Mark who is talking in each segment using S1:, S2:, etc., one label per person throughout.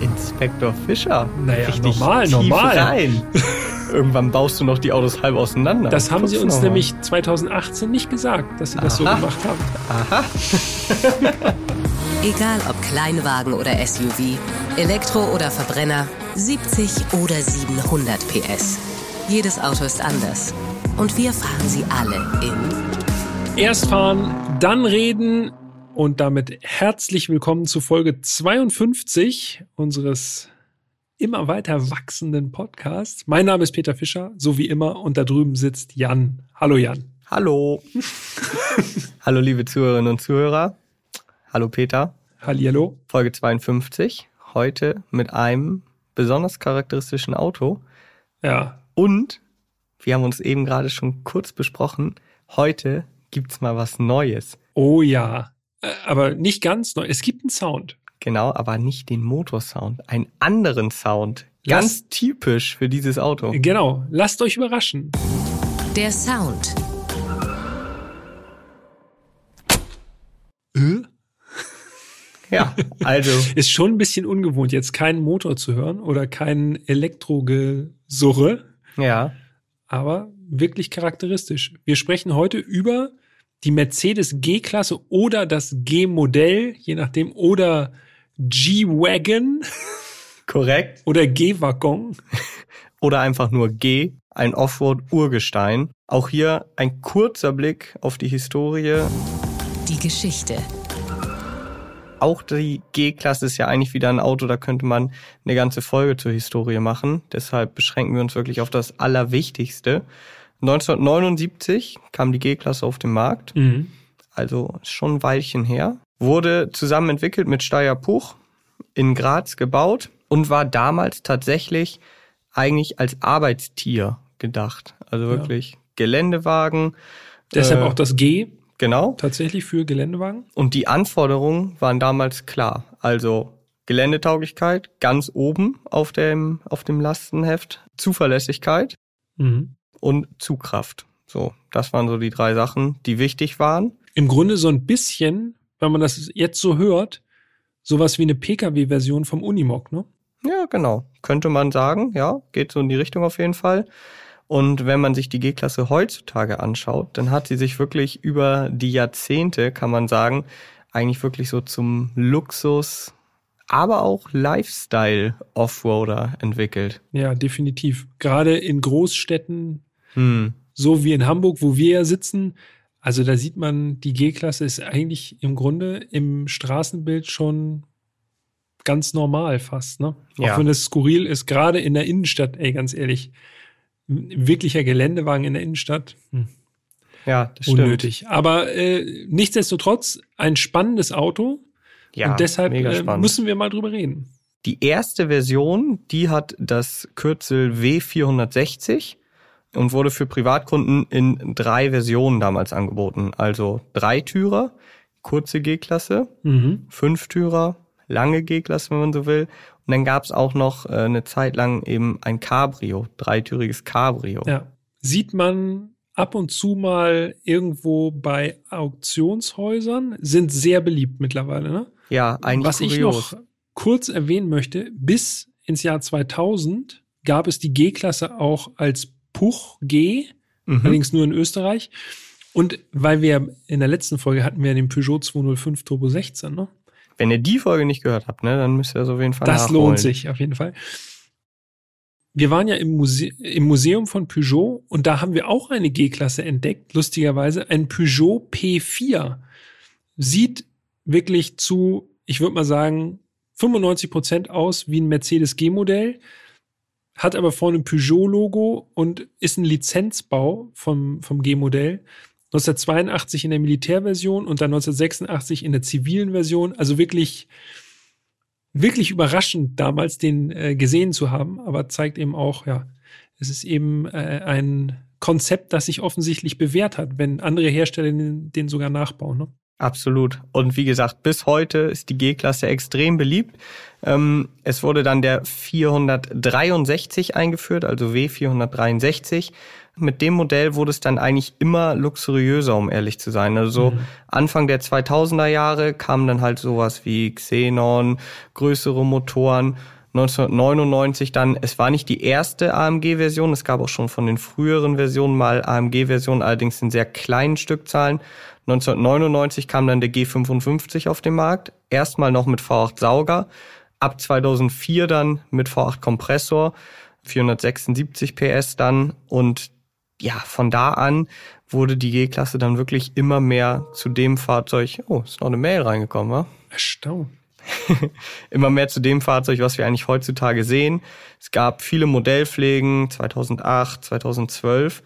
S1: Inspektor Fischer.
S2: Naja,
S1: Richtig
S2: normal,
S1: tief
S2: normal.
S1: Rein. Irgendwann baust du noch die Autos halb auseinander.
S2: Das haben sie
S1: Guck's
S2: uns
S1: noch mal.
S2: nämlich 2018 nicht gesagt, dass sie das so gemacht haben.
S1: Aha.
S3: Egal ob Kleinwagen oder SUV, Elektro oder Verbrenner, 70 oder 700 PS. Jedes Auto ist anders. Und wir fahren sie alle in
S2: Erst fahren, dann reden und damit herzlich willkommen zu Folge 52 unseres immer weiter wachsenden Podcasts. Mein Name ist Peter Fischer, so wie immer, und da drüben sitzt Jan. Hallo Jan.
S1: Hallo. Hallo, liebe Zuhörerinnen und Zuhörer. Hallo, Peter.
S2: Hallihallo.
S1: Folge 52. Heute mit einem besonders charakteristischen Auto.
S2: Ja,
S1: Und wir haben uns eben gerade schon kurz besprochen. Heute gibt's mal was Neues.
S2: oh ja. Äh, Aber nicht ganz neu. Es gibt einen Sound.
S1: Genau, aber nicht den Motorsound. Einen anderen Sound. Ganz typisch für dieses Auto.
S2: Genau, lasst euch überraschen.
S3: der Sound.
S1: Ja, also
S2: Ist schon ein bisschen ungewohnt, jetzt keinen Motor zu hören oder kein Elektrogesurre,
S1: ja,
S2: aber wirklich charakteristisch. Wir sprechen heute über die Mercedes G-Klasse oder das G-Modell, je nachdem, oder G-Wagon
S1: korrekt.
S2: oder G-Waggon.
S1: Oder einfach nur G, ein Offroad-Urgestein. Auch hier ein kurzer Blick auf die Historie.
S3: Die Geschichte.
S1: Auch die G-Klasse ist ja eigentlich wieder ein Auto, da könnte man eine ganze Folge zur Historie machen. Deshalb beschränken wir uns wirklich auf das Allerwichtigste. 1979 kam die G-Klasse auf den Markt,
S2: Mhm.
S1: also schon ein Weilchen her. Wurde zusammen entwickelt mit Steyr Puch in Graz gebaut und war damals tatsächlich eigentlich als Arbeitstier gedacht. Also
S2: Ja.
S1: wirklich Geländewagen.
S2: Deshalb
S1: Äh,
S2: auch das G
S1: Genau.
S2: tatsächlich für Geländewagen.
S1: Und die Anforderungen waren damals klar. Also Geländetauglichkeit ganz oben auf dem, auf dem Lastenheft, Zuverlässigkeit
S2: Mhm.
S1: Und Zugkraft. So, das waren so die drei Sachen, die wichtig waren.
S2: Im Grunde so ein bisschen, wenn man das jetzt so hört, sowas wie eine Pkw-Version vom Unimog, ne?
S1: Ja, genau. Könnte man sagen, ja, geht so in die Richtung auf jeden Fall. Und wenn man sich die G-Klasse heutzutage anschaut, dann hat sie sich wirklich über die Jahrzehnte, kann man sagen, eigentlich wirklich so zum Luxus, aber auch Lifestyle-Offroader entwickelt.
S2: Ja, definitiv. Gerade in Großstädten,
S1: Hm.
S2: so wie in Hamburg, wo wir ja sitzen, also da sieht man, die G-Klasse ist eigentlich im Grunde im Straßenbild schon ganz normal fast, ne?
S1: Ja.
S2: Auch wenn es skurril ist, gerade in der Innenstadt, ey, ganz ehrlich. Ein Wirklicher Geländewagen in der Innenstadt, hm,
S1: Ja, das stimmt.
S2: unnötig. Aber äh, nichtsdestotrotz ein spannendes Auto
S1: Ja,
S2: und deshalb
S1: mega
S2: äh, müssen wir mal drüber reden.
S1: Die erste Version, die hat das Kürzel W460 und wurde für Privatkunden in drei Versionen damals angeboten. Also Dreitürer, kurze G-Klasse,
S2: Mhm.
S1: Fünftürer, lange G-Klasse, wenn man so will. Und dann gab's auch noch äh, eine Zeit lang eben ein Cabrio, dreitüriges Cabrio.
S2: Ja. Sieht man ab und zu mal irgendwo bei Auktionshäusern, sind sehr beliebt mittlerweile. Ne?
S1: Ja, eigentlich
S2: Was ich
S1: kurios.
S2: noch kurz erwähnen möchte, bis ins Jahr 2000 gab es die G-Klasse auch als Puch G,
S1: Mhm.
S2: allerdings nur in Österreich. Und weil wir in der letzten Folge hatten wir den Peugeot 205 Turbo 16, ne?
S1: Wenn ihr die Folge nicht gehört habt, ne, dann müsst ihr das auf jeden Fall
S2: Das
S1: nachholen.
S2: lohnt sich auf jeden Fall. Wir waren ja im, Muse im Museum von Peugeot und da haben wir auch eine G-Klasse entdeckt, lustigerweise, ein Peugeot P4. Sieht wirklich zu, ich würde mal sagen, 95 Prozent aus wie ein Mercedes G-Modell, hat aber vorne ein Peugeot-Logo und ist ein Lizenzbau vom, vom G-Modell. 1982 in der Militärversion und dann 1986 in der zivilen Version. Also wirklich wirklich überraschend damals den äh, gesehen zu haben, aber zeigt eben auch, ja, es ist eben äh, ein Konzept, das sich offensichtlich bewährt hat, wenn andere Hersteller den, den sogar nachbauen. Ne?
S1: Absolut. Und wie gesagt, bis heute ist die G-Klasse extrem beliebt. Ähm, es wurde dann der 463 eingeführt, also W463. Mit dem Modell wurde es dann eigentlich immer luxuriöser, um ehrlich zu sein. Also mhm. Anfang der 2000er Jahre kamen dann halt sowas wie Xenon, größere Motoren. 1999 dann, es war nicht die erste AMG-Version, es gab auch schon von den früheren Versionen mal AMG-Versionen, allerdings in sehr kleinen Stückzahlen. 1999 kam dann der G55 auf den Markt, erstmal noch mit V8 Sauger, ab 2004 dann mit V8 Kompressor, 476 PS dann und ja, von da an wurde die G-Klasse dann wirklich immer mehr zu dem Fahrzeug. Oh, ist noch eine Mail reingekommen, wa?
S2: Erstaunt.
S1: immer mehr zu dem Fahrzeug, was wir eigentlich heutzutage sehen. Es gab viele Modellpflegen 2008, 2012,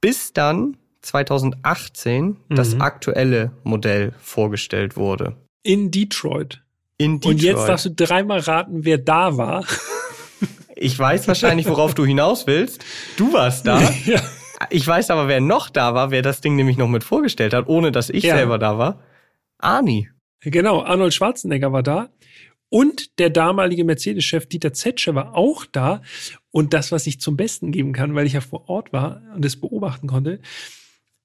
S1: bis dann 2018 mhm. das aktuelle Modell vorgestellt wurde.
S2: In Detroit.
S1: In Detroit.
S2: Und jetzt darfst du dreimal raten, wer da war.
S1: Ich weiß wahrscheinlich, worauf du hinaus willst. Du warst da. ja. Ich weiß aber, wer noch da war, wer das Ding nämlich noch mit vorgestellt hat, ohne dass ich ja. selber da war. Arnie.
S2: Genau, Arnold Schwarzenegger war da. Und der damalige Mercedes-Chef Dieter Zetsche war auch da. Und das, was ich zum Besten geben kann, weil ich ja vor Ort war und es beobachten konnte,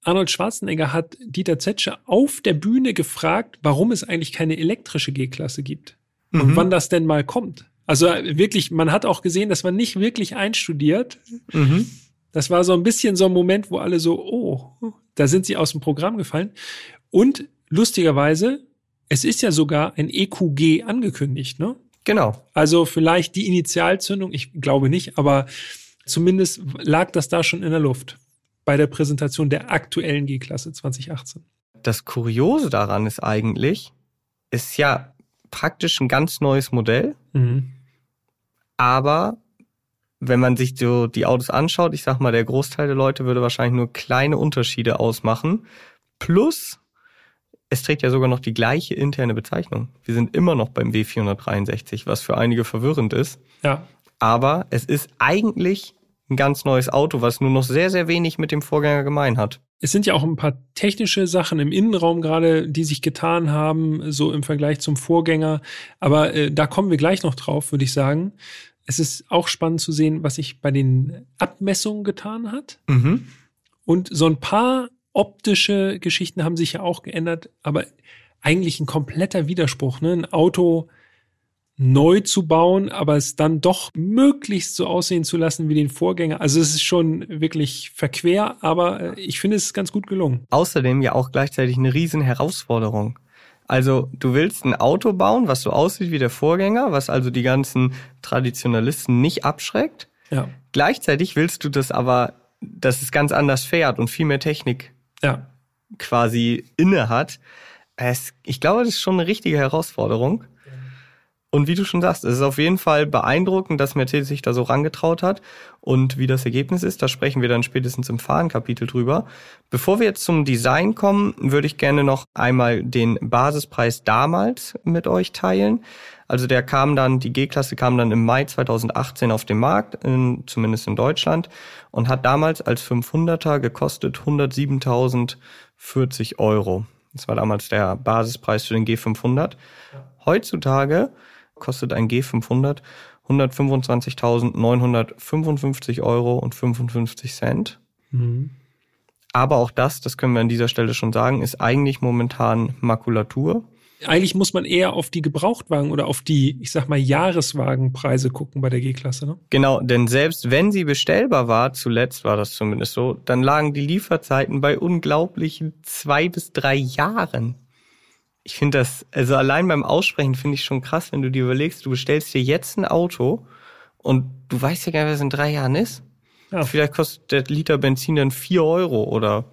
S2: Arnold Schwarzenegger hat Dieter Zetsche auf der Bühne gefragt, warum es eigentlich keine elektrische G-Klasse gibt. Mhm. Und wann das denn mal kommt. Also wirklich, man hat auch gesehen, dass man nicht wirklich einstudiert. Mhm. Das war so ein bisschen so ein Moment, wo alle so, oh, da sind sie aus dem Programm gefallen. Und lustigerweise, es ist ja sogar ein EQG angekündigt, ne?
S1: Genau.
S2: Also vielleicht die Initialzündung, ich glaube nicht, aber zumindest lag das da schon in der Luft bei der Präsentation der aktuellen G-Klasse 2018.
S1: Das Kuriose daran ist eigentlich, ist ja praktisch ein ganz neues Modell, mhm. aber wenn man sich so die Autos anschaut, ich sag mal, der Großteil der Leute würde wahrscheinlich nur kleine Unterschiede ausmachen. Plus, es trägt ja sogar noch die gleiche interne Bezeichnung. Wir sind immer noch beim W463, was für einige verwirrend ist.
S2: Ja.
S1: Aber es ist eigentlich ein ganz neues Auto, was nur noch sehr, sehr wenig mit dem Vorgänger gemein hat.
S2: Es sind ja auch ein paar technische Sachen im Innenraum gerade, die sich getan haben, so im Vergleich zum Vorgänger. Aber äh, da kommen wir gleich noch drauf, würde ich sagen. Es ist auch spannend zu sehen, was sich bei den Abmessungen getan hat. Mhm. Und so ein paar optische Geschichten haben sich ja auch geändert, aber eigentlich ein kompletter Widerspruch. Ne? Ein Auto neu zu bauen, aber es dann doch möglichst so aussehen zu lassen wie den Vorgänger. Also es ist schon wirklich verquer, aber äh, ich finde es ist ganz gut gelungen.
S1: Außerdem ja auch gleichzeitig eine riesen Herausforderung. Also du willst ein Auto bauen, was so aussieht wie der Vorgänger, was also die ganzen Traditionalisten nicht abschreckt.
S2: Ja.
S1: Gleichzeitig willst du das aber, dass es ganz anders fährt und viel mehr Technik
S2: ja.
S1: quasi inne hat. Es, ich glaube, das ist schon eine richtige Herausforderung. Und wie du schon sagst, es ist auf jeden Fall beeindruckend, dass Mercedes sich da so rangetraut hat. Und wie das Ergebnis ist, da sprechen wir dann spätestens im Fahrenkapitel drüber. Bevor wir jetzt zum Design kommen, würde ich gerne noch einmal den Basispreis damals mit euch teilen. Also der kam dann, die G-Klasse kam dann im Mai 2018 auf den Markt, in, zumindest in Deutschland, und hat damals als 500er gekostet 107.040 Euro. Das war damals der Basispreis für den G500. Heutzutage kostet ein G500 125.955 Euro und 55 Cent. Mhm. Aber auch das, das können wir an dieser Stelle schon sagen, ist eigentlich momentan Makulatur.
S2: Eigentlich muss man eher auf die Gebrauchtwagen oder auf die, ich sag mal, Jahreswagenpreise gucken bei der G-Klasse, ne?
S1: Genau, denn selbst wenn sie bestellbar war, zuletzt war das zumindest so, dann lagen die Lieferzeiten bei unglaublichen zwei bis drei Jahren ich finde das, also allein beim Aussprechen finde ich schon krass, wenn du dir überlegst, du bestellst dir jetzt ein Auto und du weißt ja gar nicht, was in drei Jahren ist. Ja. Vielleicht kostet der Liter Benzin dann vier Euro oder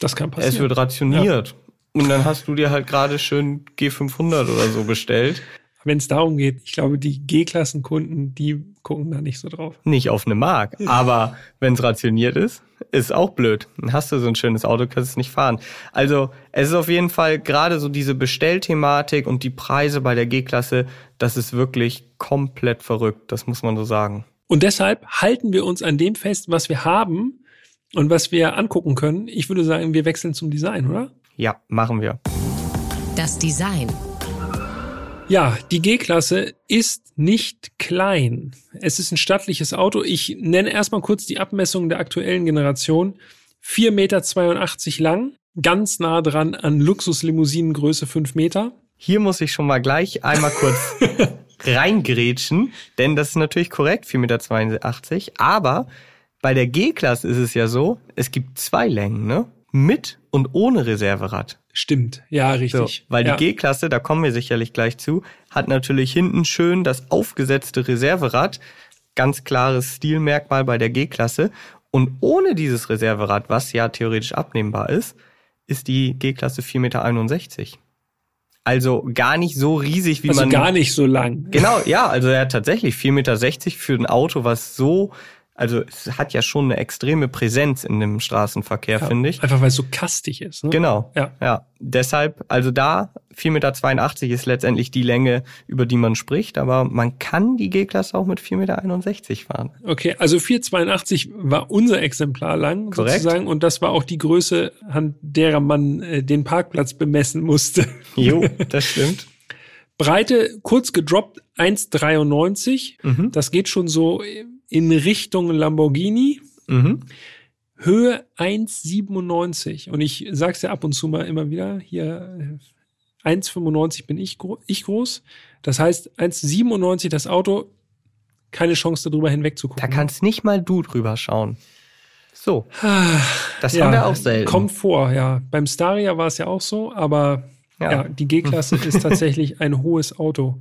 S2: das kann passieren.
S1: es wird rationiert. Ja. Und dann hast du dir halt gerade schön G500 oder so bestellt
S2: wenn es darum geht, ich glaube, die G-Klassenkunden, die gucken da nicht so drauf.
S1: Nicht auf eine Mark, aber wenn es rationiert ist, ist auch blöd. Dann hast du so ein schönes Auto, kannst es nicht fahren. Also es ist auf jeden Fall gerade so diese Bestellthematik und die Preise bei der G-Klasse, das ist wirklich komplett verrückt, das muss man so sagen.
S2: Und deshalb halten wir uns an dem fest, was wir haben und was wir angucken können. Ich würde sagen, wir wechseln zum Design, oder?
S1: Ja, machen wir.
S3: Das Design.
S2: Ja, die G-Klasse ist nicht klein. Es ist ein stattliches Auto. Ich nenne erstmal kurz die Abmessungen der aktuellen Generation. 4,82 Meter lang, ganz nah dran an Luxuslimousinen-Größe 5 Meter.
S1: Hier muss ich schon mal gleich einmal kurz reingrätschen, denn das ist natürlich korrekt, 4,82 Meter. Aber bei der G-Klasse ist es ja so, es gibt zwei Längen, ne? Mit und ohne Reserverad.
S2: Stimmt, ja, richtig.
S1: So, weil
S2: ja.
S1: die G-Klasse, da kommen wir sicherlich gleich zu, hat natürlich hinten schön das aufgesetzte Reserverad. Ganz klares Stilmerkmal bei der G-Klasse. Und ohne dieses Reserverad, was ja theoretisch abnehmbar ist, ist die G-Klasse 4,61 Meter. Also gar nicht so riesig, wie
S2: also
S1: man.
S2: gar nicht so lang.
S1: Genau, ja, also er hat tatsächlich 4,60 Meter für ein Auto, was so also es hat ja schon eine extreme Präsenz in dem Straßenverkehr,
S2: Ja,
S1: finde ich.
S2: Einfach weil es so kastig ist. Ne?
S1: Genau.
S2: Ja.
S1: ja. Deshalb, also da 4,82 Meter ist letztendlich die Länge, über die man spricht, aber man kann die G-Klasse auch mit 4,61 Meter fahren.
S2: Okay, also 482 war unser Exemplar lang
S1: Korrekt.
S2: sozusagen und das war auch die Größe, an derer man äh, den Parkplatz bemessen musste.
S1: Jo, das stimmt.
S2: Breite kurz gedroppt 1,93.
S1: Mhm.
S2: Das geht schon so in Richtung Lamborghini.
S1: Mhm.
S2: Höhe 1,97. Und ich sag's ja ab und zu mal immer wieder, hier äh, 1,95 bin ich, gro ich groß. Das heißt, 1,97 das Auto, keine Chance darüber hinweg zu
S1: Da kannst nicht mal du drüber schauen. So, das
S2: Ja,
S1: haben wir auch selten.
S2: Kommt vor, ja. Beim Staria war es ja auch so, aber ja,
S1: Ja.
S2: die G-Klasse ist tatsächlich ein hohes Auto.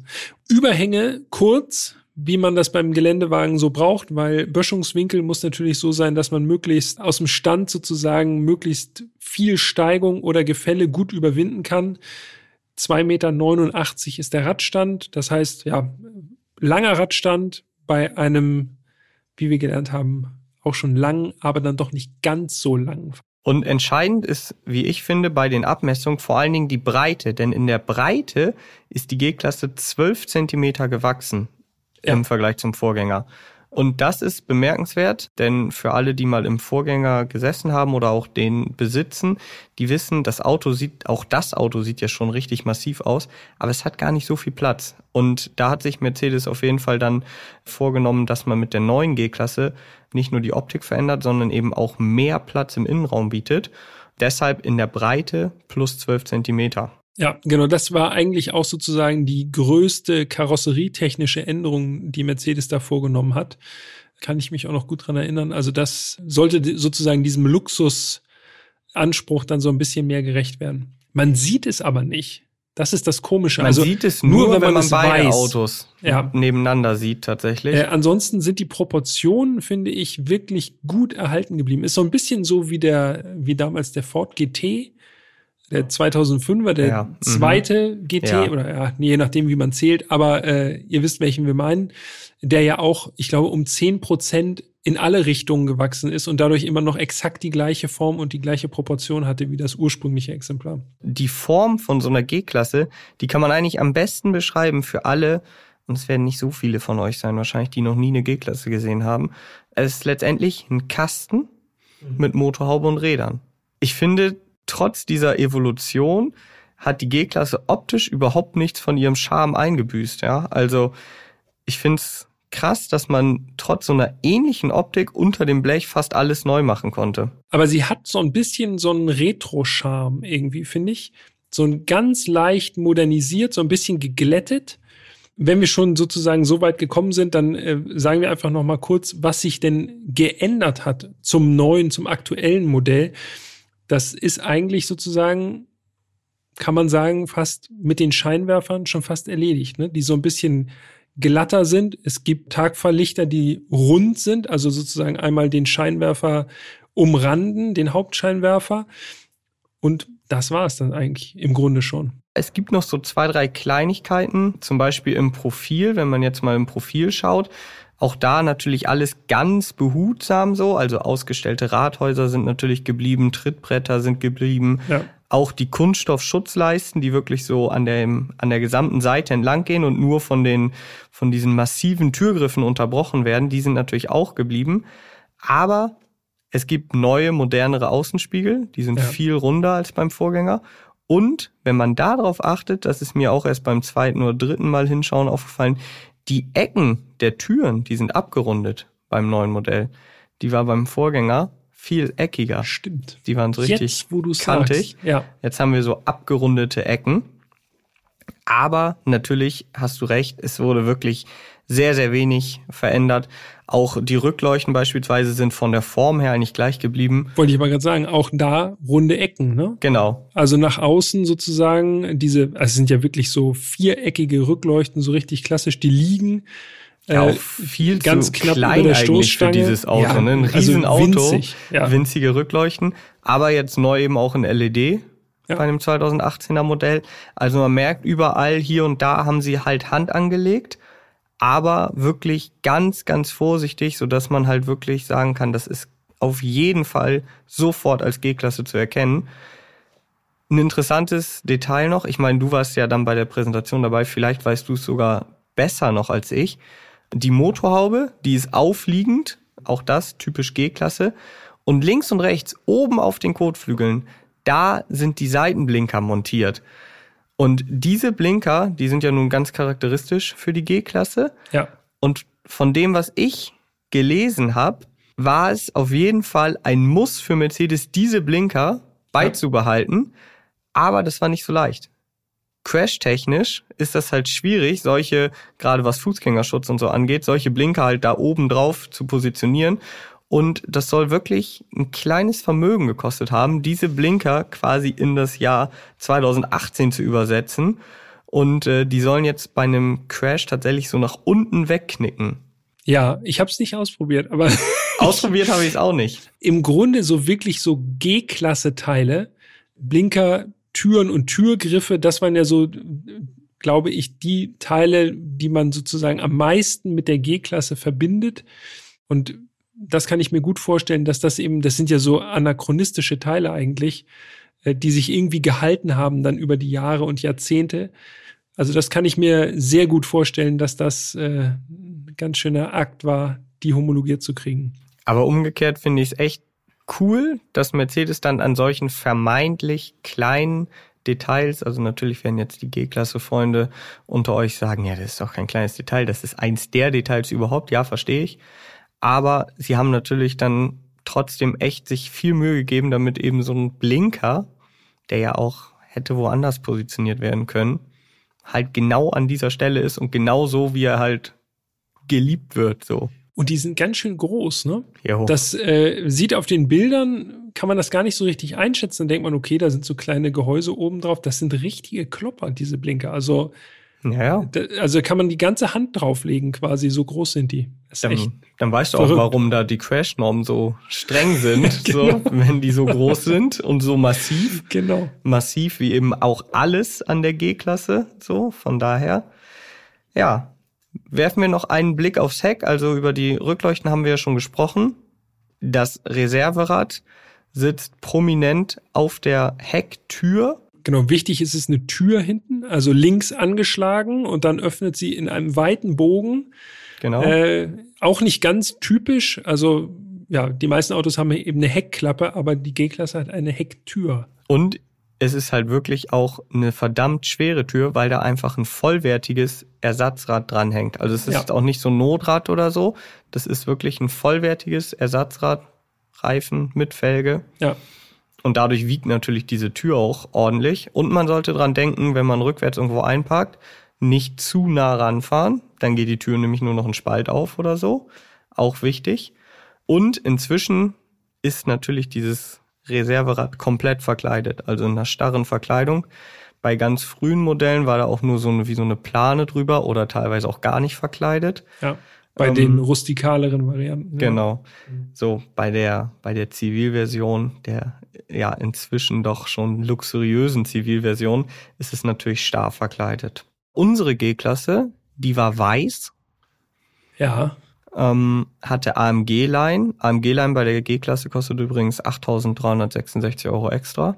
S2: Überhänge kurz, wie man das beim Geländewagen so braucht, weil Böschungswinkel muss natürlich so sein, dass man möglichst aus dem Stand sozusagen möglichst viel Steigung oder Gefälle gut überwinden kann. 2,89 Meter ist der Radstand. Das heißt, ja, langer Radstand bei einem, wie wir gelernt haben, auch schon lang, aber dann doch nicht ganz so lang.
S1: Und entscheidend ist, wie ich finde, bei den Abmessungen vor allen Dingen die Breite. Denn in der Breite ist die G-Klasse 12 Zentimeter gewachsen
S2: Ja.
S1: im Vergleich zum Vorgänger. Und das ist bemerkenswert, denn für alle, die mal im Vorgänger gesessen haben oder auch den besitzen, die wissen, das Auto sieht, auch das Auto sieht ja schon richtig massiv aus, aber es hat gar nicht so viel Platz. Und da hat sich Mercedes auf jeden Fall dann vorgenommen, dass man mit der neuen G-Klasse nicht nur die Optik verändert, sondern eben auch mehr Platz im Innenraum bietet. Deshalb in der Breite plus 12 Zentimeter.
S2: Ja, genau. Das war eigentlich auch sozusagen die größte karosserietechnische Änderung, die Mercedes da vorgenommen hat. Kann ich mich auch noch gut dran erinnern. Also das sollte sozusagen diesem Luxusanspruch dann so ein bisschen mehr gerecht werden. Man sieht es aber nicht. Das ist das Komische.
S1: Man
S2: also
S1: sieht es nur, wenn, man,
S2: es
S1: beide
S2: weiß.
S1: Autos
S2: Ja.
S1: nebeneinander sieht tatsächlich.
S2: Äh, ansonsten sind die Proportionen, finde ich, wirklich gut erhalten geblieben. Ist so ein bisschen so wie der, wie damals der Ford GT, der 2005er, der
S1: Ja, mhm.
S2: zweite GT
S1: Ja.
S2: oder ja, je nachdem, wie man zählt. Aber äh, ihr wisst, welchen wir meinen, der ja auch, ich glaube, um 10 Prozent in alle Richtungen gewachsen ist und dadurch immer noch exakt die gleiche Form und die gleiche Proportion hatte wie das ursprüngliche Exemplar.
S1: die Form von so einer G-Klasse, die kann man eigentlich am besten beschreiben für alle, und es werden nicht so viele von euch sein, wahrscheinlich, die noch nie eine G-Klasse gesehen haben. Es ist letztendlich ein Kasten mit Motorhaube und Rädern. Ich finde, trotz dieser Evolution hat die G-Klasse optisch überhaupt nichts von ihrem Charme eingebüßt, ja. Also, ich finde es krass, dass man trotz so einer ähnlichen Optik unter dem Blech fast alles neu machen konnte.
S2: Aber sie hat so ein bisschen so einen Retro-Charme irgendwie, finde ich. So ein ganz leicht modernisiert, so ein bisschen geglättet. Wenn wir schon sozusagen so weit gekommen sind, dann äh, sagen wir einfach noch mal kurz, was sich denn geändert hat zum neuen, zum aktuellen Modell. Das ist eigentlich sozusagen, kann man sagen, fast mit den Scheinwerfern schon fast erledigt, ne? die so ein bisschen glatter sind. Es gibt Tagfahrlichter, die rund sind, also sozusagen einmal den Scheinwerfer umranden, den Hauptscheinwerfer. Und das war es dann eigentlich im Grunde schon.
S1: Es gibt noch so zwei, drei Kleinigkeiten, zum Beispiel im Profil, wenn man jetzt mal im Profil schaut. Auch da natürlich alles ganz behutsam so, also ausgestellte Rathäuser sind natürlich geblieben, Trittbretter sind geblieben.
S2: Ja.
S1: Auch die Kunststoffschutzleisten, die wirklich so an der, an der gesamten Seite entlang gehen und nur von den, von diesen massiven Türgriffen unterbrochen werden, die sind natürlich auch geblieben. Aber es gibt neue, modernere Außenspiegel, die sind
S2: Ja.
S1: viel runder als beim Vorgänger. Und wenn man darauf achtet, das ist mir auch erst beim zweiten oder dritten Mal hinschauen aufgefallen, die Ecken der Türen, die sind abgerundet beim neuen Modell. Die war beim Vorgänger viel eckiger.
S2: Stimmt.
S1: Die waren so richtig
S2: Jetzt,
S1: kantig.
S2: sagst. Ja.
S1: Jetzt haben wir so abgerundete Ecken. Aber natürlich hast du recht, es wurde wirklich sehr, sehr wenig verändert. Auch die Rückleuchten beispielsweise sind von der Form her eigentlich gleich geblieben.
S2: Wollte ich mal gerade sagen, auch da runde Ecken, ne?
S1: Genau.
S2: Also nach außen sozusagen diese, also es sind ja wirklich so viereckige Rückleuchten, so richtig klassisch, die liegen
S1: Ja,
S2: äh,
S1: auch viel
S2: ganz
S1: zu
S2: knapp
S1: klein eigentlich für dieses Auto.
S2: Ja,
S1: ne? Ein
S2: also
S1: Riesenauto,
S2: winzig, ja.
S1: winzige Rückleuchten, aber jetzt neu eben auch in LED
S2: Ja.
S1: bei dem 2018er Modell. Also man merkt überall hier und da haben sie halt Hand angelegt, aber wirklich ganz, ganz vorsichtig, so dass man halt wirklich sagen kann, das ist auf jeden Fall sofort als G-Klasse zu erkennen. Ein interessantes Detail noch, ich meine, du warst ja dann bei der Präsentation dabei, vielleicht weißt du es sogar besser noch als ich. Die Motorhaube, die ist aufliegend, auch das typisch G-Klasse. Und links und rechts, oben auf den Kotflügeln, da sind die Seitenblinker montiert. Und diese Blinker, die sind ja nun ganz charakteristisch für die G-Klasse.
S2: Ja.
S1: Und von dem, was ich gelesen habe, war es auf jeden Fall ein Muss für Mercedes, diese Blinker beizubehalten. Aber das war nicht so leicht. Crash-technisch ist das halt schwierig, solche, gerade was Fußgängerschutz und so angeht, solche Blinker halt da oben drauf zu positionieren. Und das soll wirklich ein kleines Vermögen gekostet haben, diese Blinker quasi in das Jahr 2018 zu übersetzen. Und äh, die sollen jetzt bei einem Crash tatsächlich so nach unten wegknicken.
S2: Ja, ich habe es nicht ausprobiert, aber
S1: Ausprobiert habe ich es auch nicht.
S2: im Grunde so wirklich so G-Klasse-Teile, Blinker, Türen und Türgriffe, das waren ja so, glaube ich, die Teile, die man sozusagen am meisten mit der G-Klasse verbindet. Und das kann ich mir gut vorstellen, dass das eben, das sind ja so anachronistische Teile eigentlich, äh, die sich irgendwie gehalten haben dann über die Jahre und Jahrzehnte. Also das kann ich mir sehr gut vorstellen, dass das äh, ein ganz schöner Akt war, die homologiert zu kriegen.
S1: Aber umgekehrt finde ich es echt cool, dass Mercedes dann an solchen vermeintlich kleinen Details, also natürlich werden jetzt die G-Klasse-Freunde unter euch sagen, ja, das ist doch kein kleines Detail, das ist eins der Details überhaupt, ja, verstehe ich. Aber sie haben natürlich dann trotzdem echt sich viel Mühe gegeben, damit eben so ein Blinker, der ja auch hätte woanders positioniert werden können, halt genau an dieser Stelle ist und genau so, wie er halt geliebt wird, so.
S2: Und die sind ganz schön groß, ne?
S1: Jo.
S2: Das äh, sieht auf den Bildern, kann man das gar nicht so richtig einschätzen. Dann denkt man, okay, da sind so kleine Gehäuse oben drauf. Das sind richtige Klopper, diese Blinker. Also,
S1: ja, ja.
S2: da, also kann man die ganze Hand drauflegen, quasi. So groß sind die. Ist.
S1: Dann, dann weißt du auch,
S2: verrückt.
S1: warum da die Crash-Normen so streng sind,
S2: Genau.
S1: so, wenn die so groß sind und so massiv.
S2: Genau.
S1: Massiv wie eben auch alles an der G-Klasse, so, von daher. Ja. Werfen wir noch einen Blick aufs Heck, also über die Rückleuchten haben wir ja schon gesprochen. Das Reserverad sitzt prominent auf der Hecktür.
S2: Genau, wichtig ist es eine Tür hinten, also links angeschlagen und dann öffnet sie in einem weiten Bogen.
S1: Genau.
S2: Äh, auch nicht ganz typisch. Also ja, die meisten Autos haben eben eine Heckklappe, aber die G-Klasse hat eine Hecktür.
S1: Und es ist halt wirklich auch eine verdammt schwere Tür, weil da einfach ein vollwertiges Ersatzrad dranhängt. Also es ist
S2: Ja.
S1: auch nicht so ein Notrad oder so. Das ist wirklich ein vollwertiges Ersatzrad, Reifen mit Felge.
S2: Ja,
S1: Und dadurch wiegt natürlich diese Tür auch ordentlich. Und man sollte dran denken, wenn man rückwärts irgendwo einparkt, nicht zu nah ranfahren. Dann geht die Tür nämlich nur noch einen Spalt auf oder so. Auch wichtig. Und inzwischen ist natürlich dieses Reserverad komplett verkleidet, also in einer starren Verkleidung. Bei ganz frühen Modellen war da auch nur so eine, wie so eine Plane drüber oder teilweise auch gar nicht verkleidet.
S2: ja. Bei
S1: Ähm,
S2: den rustikaleren Varianten. ja.
S1: Genau. So bei der bei der Zivilversion, der ja inzwischen doch schon luxuriösen Zivilversion, ist es natürlich starr verkleidet. Unsere G-Klasse, die war weiß,
S2: Ja,
S1: ähm, hatte AMG-Line. AMG-Line bei der G-Klasse kostet übrigens 8.366 Euro extra.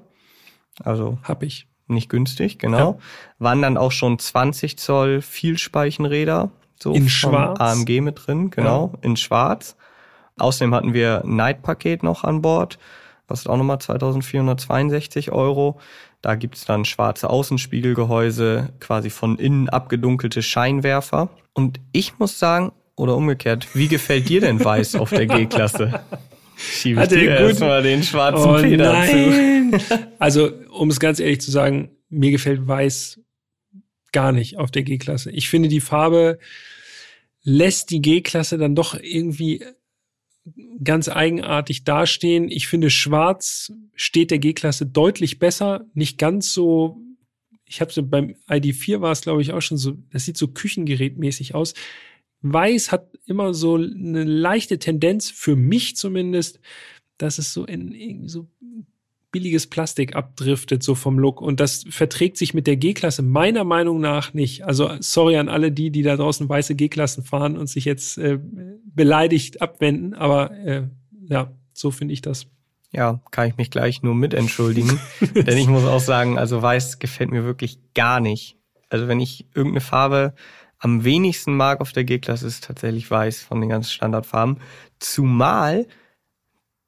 S1: Also
S2: hab ich.
S1: nicht günstig, genau. Waren dann auch schon 20 Zoll Vielspeichenräder. So
S2: In schwarz?
S1: AMG mit drin, genau, in schwarz. Außerdem hatten wir ein Night-Paket noch an Bord. kostet auch nochmal 2462 Euro. Da gibt's dann schwarze Außenspiegelgehäuse, quasi von innen abgedunkelte Scheinwerfer. Und ich muss sagen, oder umgekehrt, wie gefällt dir denn weiß auf der G-Klasse?
S2: Schiebe ich dir erstmal den schwarzen oh, Feder nein. zu. Also, um es ganz ehrlich zu sagen, mir gefällt weiß gar nicht auf der G-Klasse. Ich finde, die Farbe lässt die G-Klasse dann doch irgendwie ganz eigenartig dastehen. Ich finde, schwarz steht der G-Klasse deutlich besser, nicht ganz so. Ich habe so beim ID4 war es, glaube ich, auch schon so, das sieht so küchengerätmäßig aus. Weiß hat immer so eine leichte Tendenz, für mich zumindest, dass es so in irgendwie so billiges Plastik abdriftet, so vom Look. Und das verträgt sich mit der G-Klasse meiner Meinung nach nicht. Also sorry an alle die, die da draußen weiße G-Klassen fahren und sich jetzt äh, beleidigt abwenden. Aber äh, ja, so finde ich das.
S1: Ja, kann ich mich gleich nur mit entschuldigen. Denn ich muss auch sagen, also weiß gefällt mir wirklich gar nicht. Also wenn ich irgendeine Farbe am wenigsten mag auf der G-Klasse, ist tatsächlich weiß von den ganzen Standardfarben. Zumal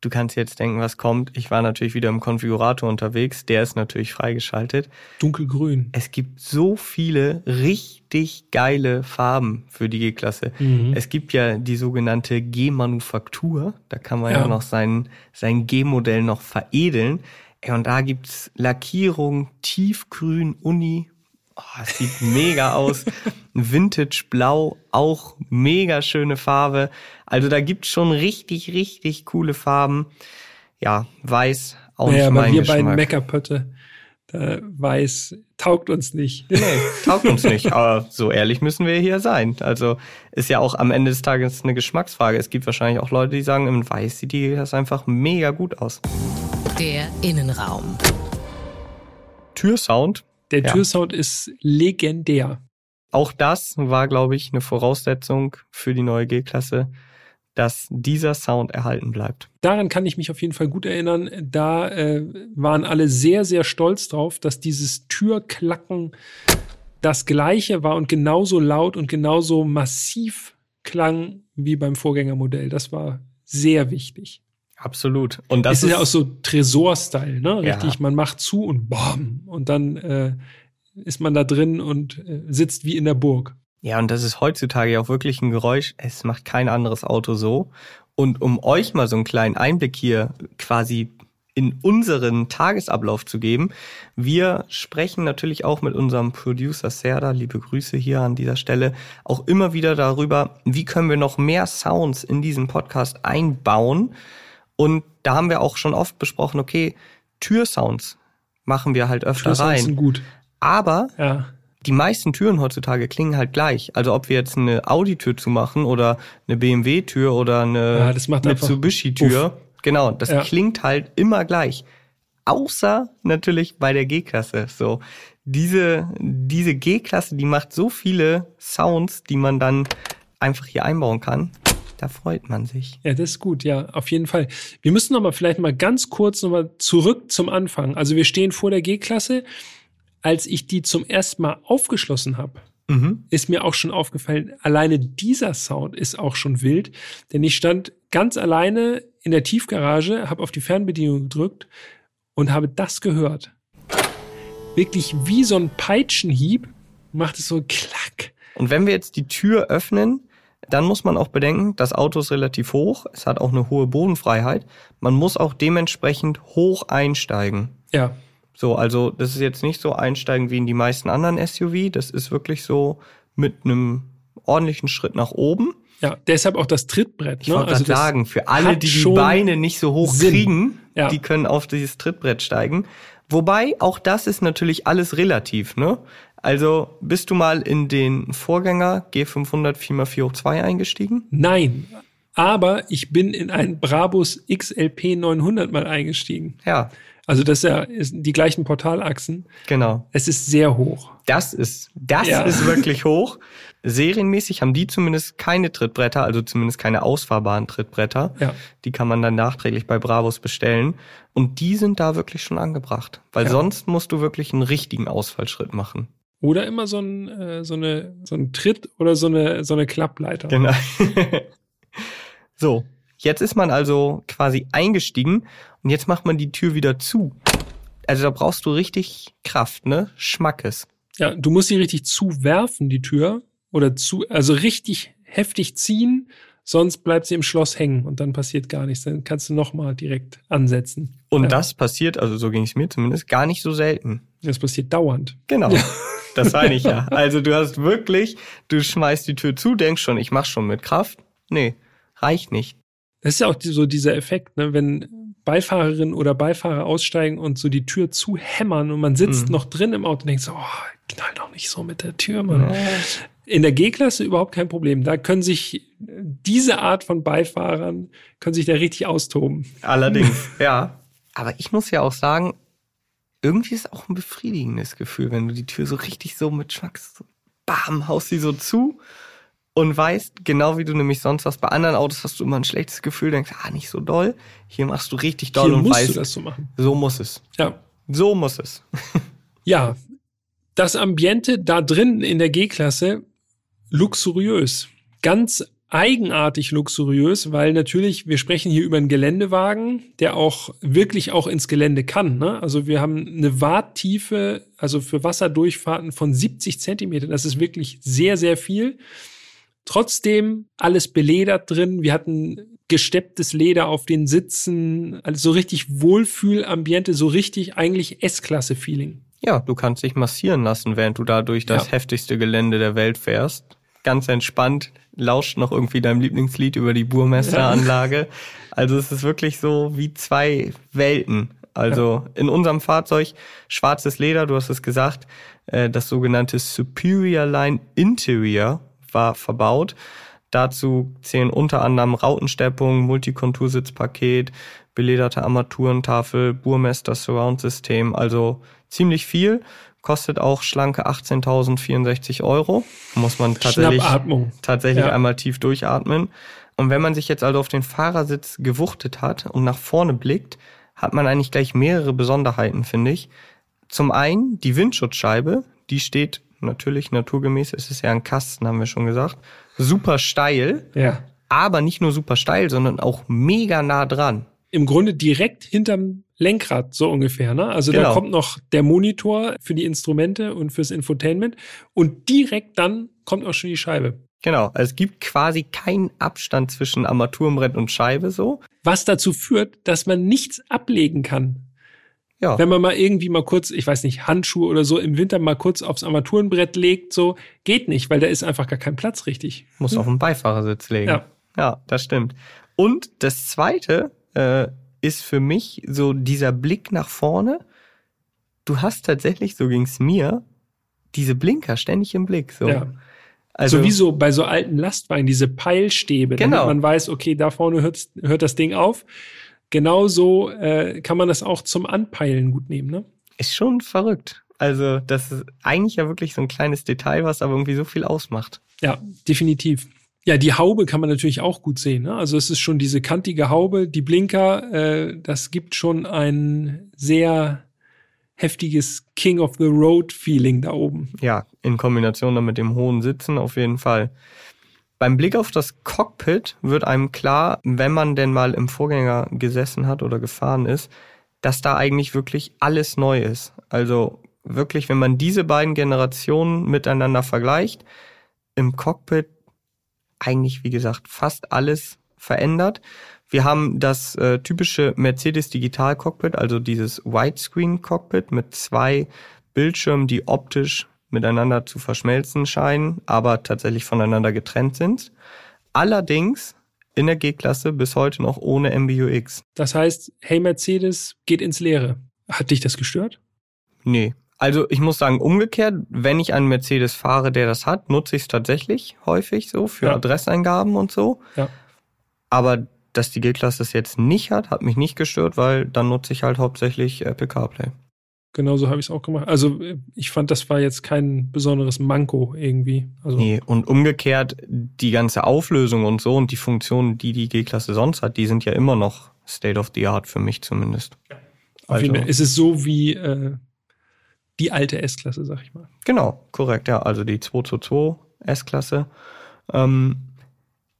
S1: Du kannst jetzt denken, was kommt. Ich war natürlich wieder im Konfigurator unterwegs. Der ist natürlich freigeschaltet.
S2: Dunkelgrün.
S1: Es gibt so viele richtig geile Farben für die G-Klasse. Mhm. Es gibt ja die sogenannte G-Manufaktur. Da kann man ja, ja noch sein, sein G-Modell noch veredeln. Und da gibt's Lackierung, Tiefgrün, Uni, Oh, es sieht mega aus. Vintage Blau, auch mega schöne Farbe. Also da gibt's schon richtig, richtig coole Farben. Ja, weiß, auch naja, nicht mein aber wir Geschmack. beiden
S2: Meckerpötte, da weiß, taugt uns nicht.
S1: Nee, taugt uns nicht. Aber so ehrlich müssen wir hier sein. Also ist ja auch am Ende des Tages eine Geschmacksfrage. Es gibt wahrscheinlich auch Leute, die sagen, im Weiß sieht die das einfach mega gut aus.
S3: Der Innenraum.
S1: Türsound
S2: der ja. Türsound ist legendär.
S1: Auch das war, glaube ich, eine Voraussetzung für die neue G-Klasse, dass dieser Sound erhalten bleibt.
S2: Daran kann ich mich auf jeden Fall gut erinnern. Da äh, waren alle sehr, sehr stolz drauf, dass dieses Türklacken das gleiche war und genauso laut und genauso massiv klang wie beim Vorgängermodell. Das war sehr wichtig.
S1: Absolut. Und das
S2: ist, ist ja auch so Tresor-Style, ne? Richtig, ja. man macht zu und bam. Und dann äh, ist man da drin und äh, sitzt wie in der Burg.
S1: Ja, und das ist heutzutage ja auch wirklich ein Geräusch. Es macht kein anderes Auto so. Und um euch mal so einen kleinen Einblick hier quasi in unseren Tagesablauf zu geben, wir sprechen natürlich auch mit unserem Producer Serda, liebe Grüße hier an dieser Stelle, auch immer wieder darüber, wie können wir noch mehr Sounds in diesen Podcast einbauen, und da haben wir auch schon oft besprochen, okay, Türsounds machen wir halt öfter Türsounds rein.
S2: Sind gut.
S1: Aber ja. die meisten Türen heutzutage klingen halt gleich. Also ob wir jetzt eine Audi-Tür zu machen oder eine BMW-Tür oder eine ja, Mitsubishi-Tür. Genau, das ja. klingt halt immer gleich. Außer natürlich bei der G-Klasse. So, diese, diese G-Klasse, die macht so viele Sounds, die man dann einfach hier einbauen kann. Da freut man sich.
S2: Ja, das ist gut, ja, auf jeden Fall. Wir müssen noch mal vielleicht mal ganz kurz noch mal zurück zum Anfang. Also wir stehen vor der G-Klasse. Als ich die zum ersten Mal aufgeschlossen habe, mhm. ist mir auch schon aufgefallen, alleine dieser Sound ist auch schon wild. Denn ich stand ganz alleine in der Tiefgarage, habe auf die Fernbedienung gedrückt und habe das gehört. Wirklich wie so ein Peitschenhieb macht es so klack.
S1: Und wenn wir jetzt die Tür öffnen, dann muss man auch bedenken, das Auto ist relativ hoch, es hat auch eine hohe Bodenfreiheit. Man muss auch dementsprechend hoch einsteigen.
S2: Ja.
S1: So, also das ist jetzt nicht so einsteigen wie in die meisten anderen SUV. Das ist wirklich so mit einem ordentlichen Schritt nach oben.
S2: Ja, deshalb auch das Trittbrett.
S1: Ich ne? wollte also sagen, für alle, die die Beine nicht so hoch Sinn. kriegen, ja. die können auf dieses Trittbrett steigen. Wobei, auch das ist natürlich alles relativ, ne? Also bist du mal in den Vorgänger G500 4x4 hoch 2 eingestiegen?
S2: Nein, aber ich bin in einen Brabus XLP 900 mal eingestiegen.
S1: Ja.
S2: Also das ist ja die gleichen Portalachsen.
S1: Genau.
S2: Es ist sehr hoch.
S1: Das ist, das ja. ist wirklich hoch. Serienmäßig haben die zumindest keine Trittbretter, also zumindest keine ausfahrbaren Trittbretter.
S2: Ja.
S1: Die kann man dann nachträglich bei Bravos bestellen. Und die sind da wirklich schon angebracht. Weil ja. sonst musst du wirklich einen richtigen Ausfallschritt machen.
S2: Oder immer so ein, äh, so eine, so ein Tritt oder so eine, so eine Klappleiter.
S1: Genau. so. Jetzt ist man also quasi eingestiegen und jetzt macht man die Tür wieder zu. Also da brauchst du richtig Kraft, ne? Schmackes.
S2: Ja, du musst sie richtig zuwerfen, die Tür. Oder zu, also richtig heftig ziehen, sonst bleibt sie im Schloss hängen und dann passiert gar nichts. Dann kannst du nochmal direkt ansetzen.
S1: Und
S2: Ja.
S1: das passiert, also so ging es mir zumindest, gar nicht so selten.
S2: Das passiert dauernd.
S1: Genau. Das meine ich ja. Also du hast wirklich, du schmeißt die Tür zu, denkst schon, ich mach schon mit Kraft. Nee, reicht nicht.
S2: Das ist ja auch so dieser Effekt, ne? wenn Beifahrerin oder Beifahrer aussteigen und so die Tür zu hämmern und man sitzt
S1: Mhm.
S2: noch drin im Auto und denkt so, oh, knall doch nicht so mit der Tür, Mann. In der G-Klasse überhaupt kein Problem. Da können sich diese Art von Beifahrern, können sich da richtig austoben.
S1: Allerdings, ja. Aber ich muss ja auch sagen, irgendwie ist auch ein befriedigendes Gefühl, wenn du die Tür so richtig so mit Schwacks, so bam, haust sie so zu und weißt, genau wie du nämlich sonst was bei anderen Autos hast du immer ein schlechtes Gefühl, denkst, ah, nicht so doll. Hier machst du richtig doll
S2: Hier
S1: und
S2: musst
S1: weißt,
S2: du das so machen.
S1: so muss es.
S2: Ja.
S1: So muss es.
S2: Ja, das Ambiente da drin in der G-Klasse luxuriös. Ganz eigenartig luxuriös, weil natürlich, wir sprechen hier über einen Geländewagen, der auch wirklich auch ins Gelände kann. Ne? Also wir haben eine Warttiefe, also für Wasserdurchfahrten von 70 Zentimetern. Das ist wirklich sehr, sehr viel. Trotzdem alles beledert drin. Wir hatten gestepptes Leder auf den Sitzen, also so richtig Wohlfühlambiente, so richtig eigentlich S-Klasse-Feeling.
S1: Ja, du kannst dich massieren lassen, während du da durch das
S2: Ja.
S1: heftigste Gelände der Welt fährst. Ganz entspannt, lauscht noch irgendwie deinem Lieblingslied über die Burmesteranlage. Also es ist wirklich so wie zwei Welten. Also in unserem Fahrzeug schwarzes Leder, du hast es gesagt, äh, das sogenannte Superior Line Interior war verbaut. Dazu zählen unter anderem Rautensteppung, Multikontursitzpaket, belederte Armaturentafel, Burmester Surround System, also ziemlich viel. Kostet auch schlanke 18.064 Euro. Muss man tatsächlich, tatsächlich
S2: Ja.
S1: einmal tief durchatmen. Und wenn man sich jetzt also auf den Fahrersitz gewuchtet hat und nach vorne blickt, hat man eigentlich gleich mehrere Besonderheiten, finde ich. Zum einen die Windschutzscheibe, die steht natürlich naturgemäß, es ist ja ein Kasten, haben wir schon gesagt, super steil,
S2: Ja.
S1: aber nicht nur super steil, sondern auch mega nah dran.
S2: Im Grunde direkt hinterm Lenkrad, so ungefähr. Ne? Also da
S1: Genau.
S2: kommt noch der Monitor für die Instrumente und fürs Infotainment und direkt dann kommt auch schon die Scheibe.
S1: Genau, also es gibt quasi keinen Abstand zwischen Armaturenbrett und Scheibe so.
S2: Was dazu führt, dass man nichts ablegen kann.
S1: Ja,
S2: Wenn man mal irgendwie mal kurz, ich weiß nicht, Handschuhe oder so im Winter mal kurz aufs Armaturenbrett legt, so geht nicht, weil da ist einfach gar kein Platz richtig.
S1: muss auf den Beifahrersitz legen.
S2: Ja.
S1: ja, das stimmt. Und das zweite äh, ist für mich so dieser Blick nach vorne. Du hast tatsächlich, so ging's mir, diese Blinker ständig im Blick. So.
S2: Ja.
S1: Also
S2: Sowieso bei so alten Lastwagen, diese Peilstäbe,
S1: Genau.
S2: damit man weiß, okay, da vorne hört, hört das Ding auf. Genauso äh, kann man das auch zum Anpeilen gut nehmen. Ne?
S1: ist schon verrückt. Also das ist eigentlich ja wirklich so ein kleines Detail, was aber irgendwie so viel ausmacht.
S2: Ja, definitiv. Ja, die Haube kann man natürlich auch gut sehen. Ne? Also es ist schon diese kantige Haube, die Blinker, äh, das gibt schon ein sehr heftiges King of the Road Feeling da oben.
S1: Ja, in Kombination dann mit dem hohen Sitzen auf jeden Fall. Beim Blick auf das Cockpit wird einem klar, wenn man denn mal im Vorgänger gesessen hat oder gefahren ist, dass da eigentlich wirklich alles neu ist. Also wirklich, wenn man diese beiden Generationen miteinander vergleicht, im Cockpit eigentlich, wie gesagt, fast alles verändert. Wir haben das äh, typische Mercedes Digital Cockpit, also dieses Widescreen Cockpit mit zwei Bildschirmen, die optisch miteinander zu verschmelzen scheinen, aber tatsächlich voneinander getrennt sind. Allerdings in der G-Klasse bis heute noch ohne MBUX.
S2: Das heißt, hey Mercedes, geht ins Leere. Hat dich das gestört?
S1: Nee. Also ich muss sagen, umgekehrt, wenn ich einen Mercedes fahre, der das hat, nutze ich es tatsächlich häufig so für
S2: Ja.
S1: Adresseingaben und so.
S2: Ja.
S1: Aber dass die G-Klasse es jetzt nicht hat, hat mich nicht gestört, weil dann nutze ich halt hauptsächlich Apple CarPlay.
S2: Genauso habe ich es auch gemacht. Also äh, ich fand, das war jetzt kein besonderes Manko irgendwie. Also
S1: Nee, und umgekehrt, die ganze Auflösung und so und die Funktionen, die die G-Klasse sonst hat, die sind ja immer noch State of the Art für mich zumindest.
S2: auf jeden
S1: also-
S2: Fall. Es ist so wie äh, die alte S-Klasse, sag ich mal.
S1: Genau, korrekt, ja. Also die 222 S-Klasse. Ähm,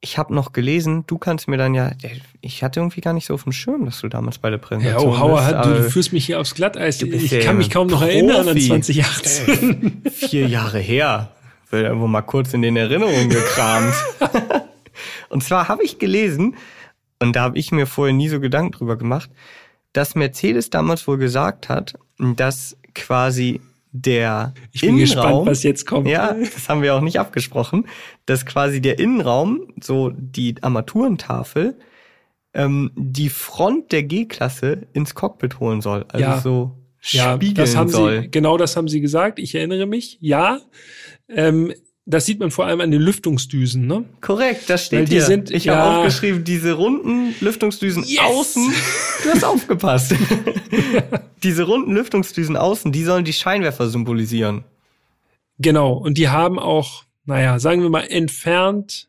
S1: ich habe noch gelesen, du kannst mir dann ja, ich hatte irgendwie gar nicht so auf dem Schirm, dass du damals bei der
S2: Ja,
S1: Präsentation
S2: oh, Hauer,
S1: bist,
S2: du, du führst mich hier aufs Glatteis. Ich
S1: ja
S2: kann mich kaum noch
S1: Profi.
S2: erinnern an 2018.
S1: vier Jahre her. Will irgendwo mal kurz in den Erinnerungen gekramt. und zwar habe ich gelesen, und da habe ich mir vorher nie so Gedanken drüber gemacht, dass Mercedes damals wohl gesagt hat, dass quasi der
S2: Ich bin gespannt,
S1: Innenraum,
S2: was jetzt kommt.
S1: ja, das haben wir auch nicht abgesprochen, dass quasi der Innenraum, so die Armaturentafel, ähm, die Front der G-Klasse ins Cockpit holen soll. Also
S2: Ja.
S1: so
S2: Ja,
S1: spiegeln
S2: das haben
S1: soll.
S2: sie, genau das haben sie gesagt. Ich erinnere mich. Ja, ähm, das sieht man vor allem an den Lüftungsdüsen, ne?
S1: Korrekt, das steht
S2: Weil die
S1: hier.
S2: sind-
S1: ich
S2: ja.
S1: habe aufgeschrieben, diese runden Lüftungsdüsen
S2: Yes!
S1: außen. Du hast aufgepasst. diese runden Lüftungsdüsen außen, die sollen die Scheinwerfer symbolisieren.
S2: Genau. Und die haben auch, naja, sagen wir mal, entfernt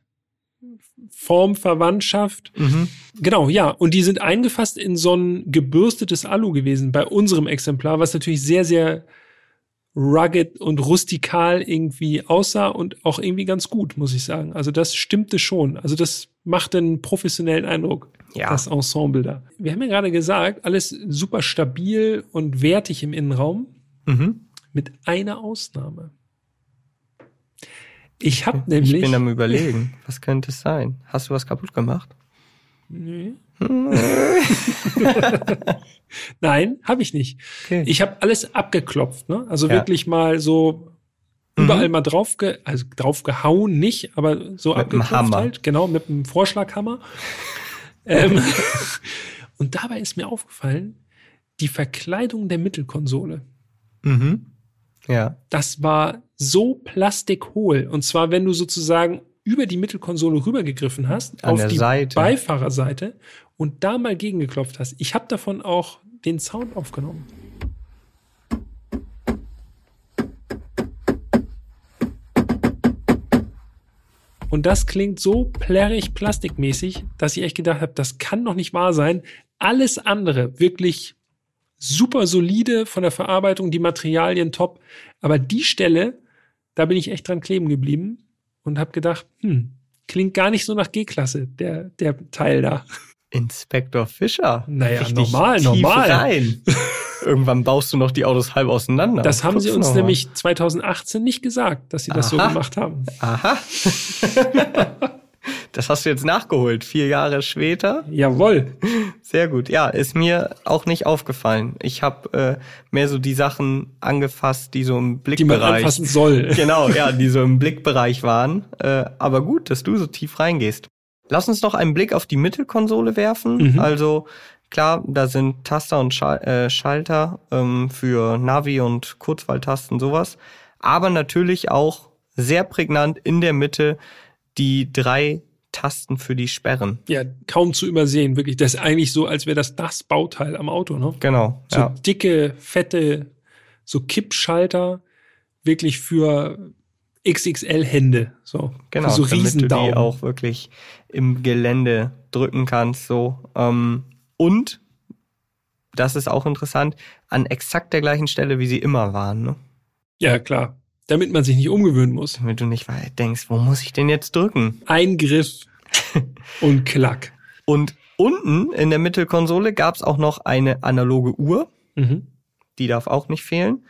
S2: Formverwandtschaft.
S1: Mhm.
S2: Genau, ja. Und die sind eingefasst in so ein gebürstetes Alu gewesen bei unserem Exemplar, was natürlich sehr, sehr rugged und rustikal irgendwie aussah und auch irgendwie ganz gut, muss ich sagen. Also das stimmte schon. Also das macht einen professionellen Eindruck,
S1: Ja.
S2: das Ensemble da. Wir haben ja gerade gesagt, alles super stabil und wertig im Innenraum,
S1: Mhm.
S2: mit einer Ausnahme. Ich habe
S1: Ich
S2: nämlich...
S1: bin am überlegen, was könnte es sein? Hast du was kaputt gemacht?
S2: Nee. Nein, habe ich nicht.
S1: Okay.
S2: Ich habe alles abgeklopft, ne? Also
S1: Ja.
S2: wirklich mal so
S1: Mhm.
S2: überall mal drauf, ge also drauf gehauen, nicht, aber so
S1: Mit
S2: abgeklopft halt, genau, mit dem Vorschlaghammer. ähm, und dabei ist mir aufgefallen, die Verkleidung der Mittelkonsole.
S1: Mhm. Ja.
S2: Das war so plastikhohl. Und zwar, wenn du sozusagen über die Mittelkonsole rübergegriffen hast,
S1: An
S2: auf die
S1: Seite.
S2: Beifahrerseite und da mal gegengeklopft hast. Ich habe davon auch den Sound aufgenommen. Und das klingt so plärrig plastikmäßig, dass ich echt gedacht habe, das kann doch nicht wahr sein. Alles andere wirklich super solide von der Verarbeitung, die Materialien top. Aber die Stelle, da bin ich echt dran kleben geblieben und habe gedacht, hm, klingt gar nicht so nach G-Klasse, der, der Teil da.
S1: Inspektor Fischer.
S2: Naja,
S1: Richtig
S2: normal, normal.
S1: Rein. Irgendwann baust du noch die Autos halb auseinander.
S2: Das haben sie
S1: Guckst
S2: uns nämlich 2018 nicht gesagt, dass sie das so
S1: Aha.
S2: gemacht haben.
S1: Aha. das hast du jetzt nachgeholt. Vier Jahre später.
S2: Jawohl.
S1: Sehr gut. Ja, ist mir auch nicht aufgefallen. Ich habe äh, mehr so die Sachen angefasst, die so im
S2: Die man
S1: Blickbereich.
S2: anfassen soll.
S1: Genau, ja, die so im Blickbereich waren. Äh, aber gut, dass du so tief reingehst. Lass uns noch einen Blick auf die Mittelkonsole werfen.
S2: Mhm.
S1: Also klar, da sind Taster und Schal äh, Schalter ähm, für Navi und Kurzwahltasten sowas. Aber natürlich auch sehr prägnant in der Mitte die drei Tasten für die Sperren.
S2: Ja, kaum zu übersehen, wirklich. Das ist eigentlich so, als wäre das das Bauteil am Auto, ne?
S1: Genau.
S2: So
S1: ja.
S2: dicke, fette, so Kippschalter, wirklich für XXL-Hände. So,
S1: Genau,
S2: so
S1: damit du die auch wirklich im Gelände drücken kannst. So. Ähm, und, das ist auch interessant, an exakt der gleichen Stelle, wie sie immer waren. Ne?
S2: Ja, klar. Damit man sich nicht umgewöhnen muss.
S1: Damit du nicht denkst, wo muss ich denn jetzt drücken?
S2: Eingriff und Klack.
S1: Und unten in der Mittelkonsole gab es auch noch eine analoge Uhr.
S2: Mhm.
S1: Die darf auch nicht fehlen.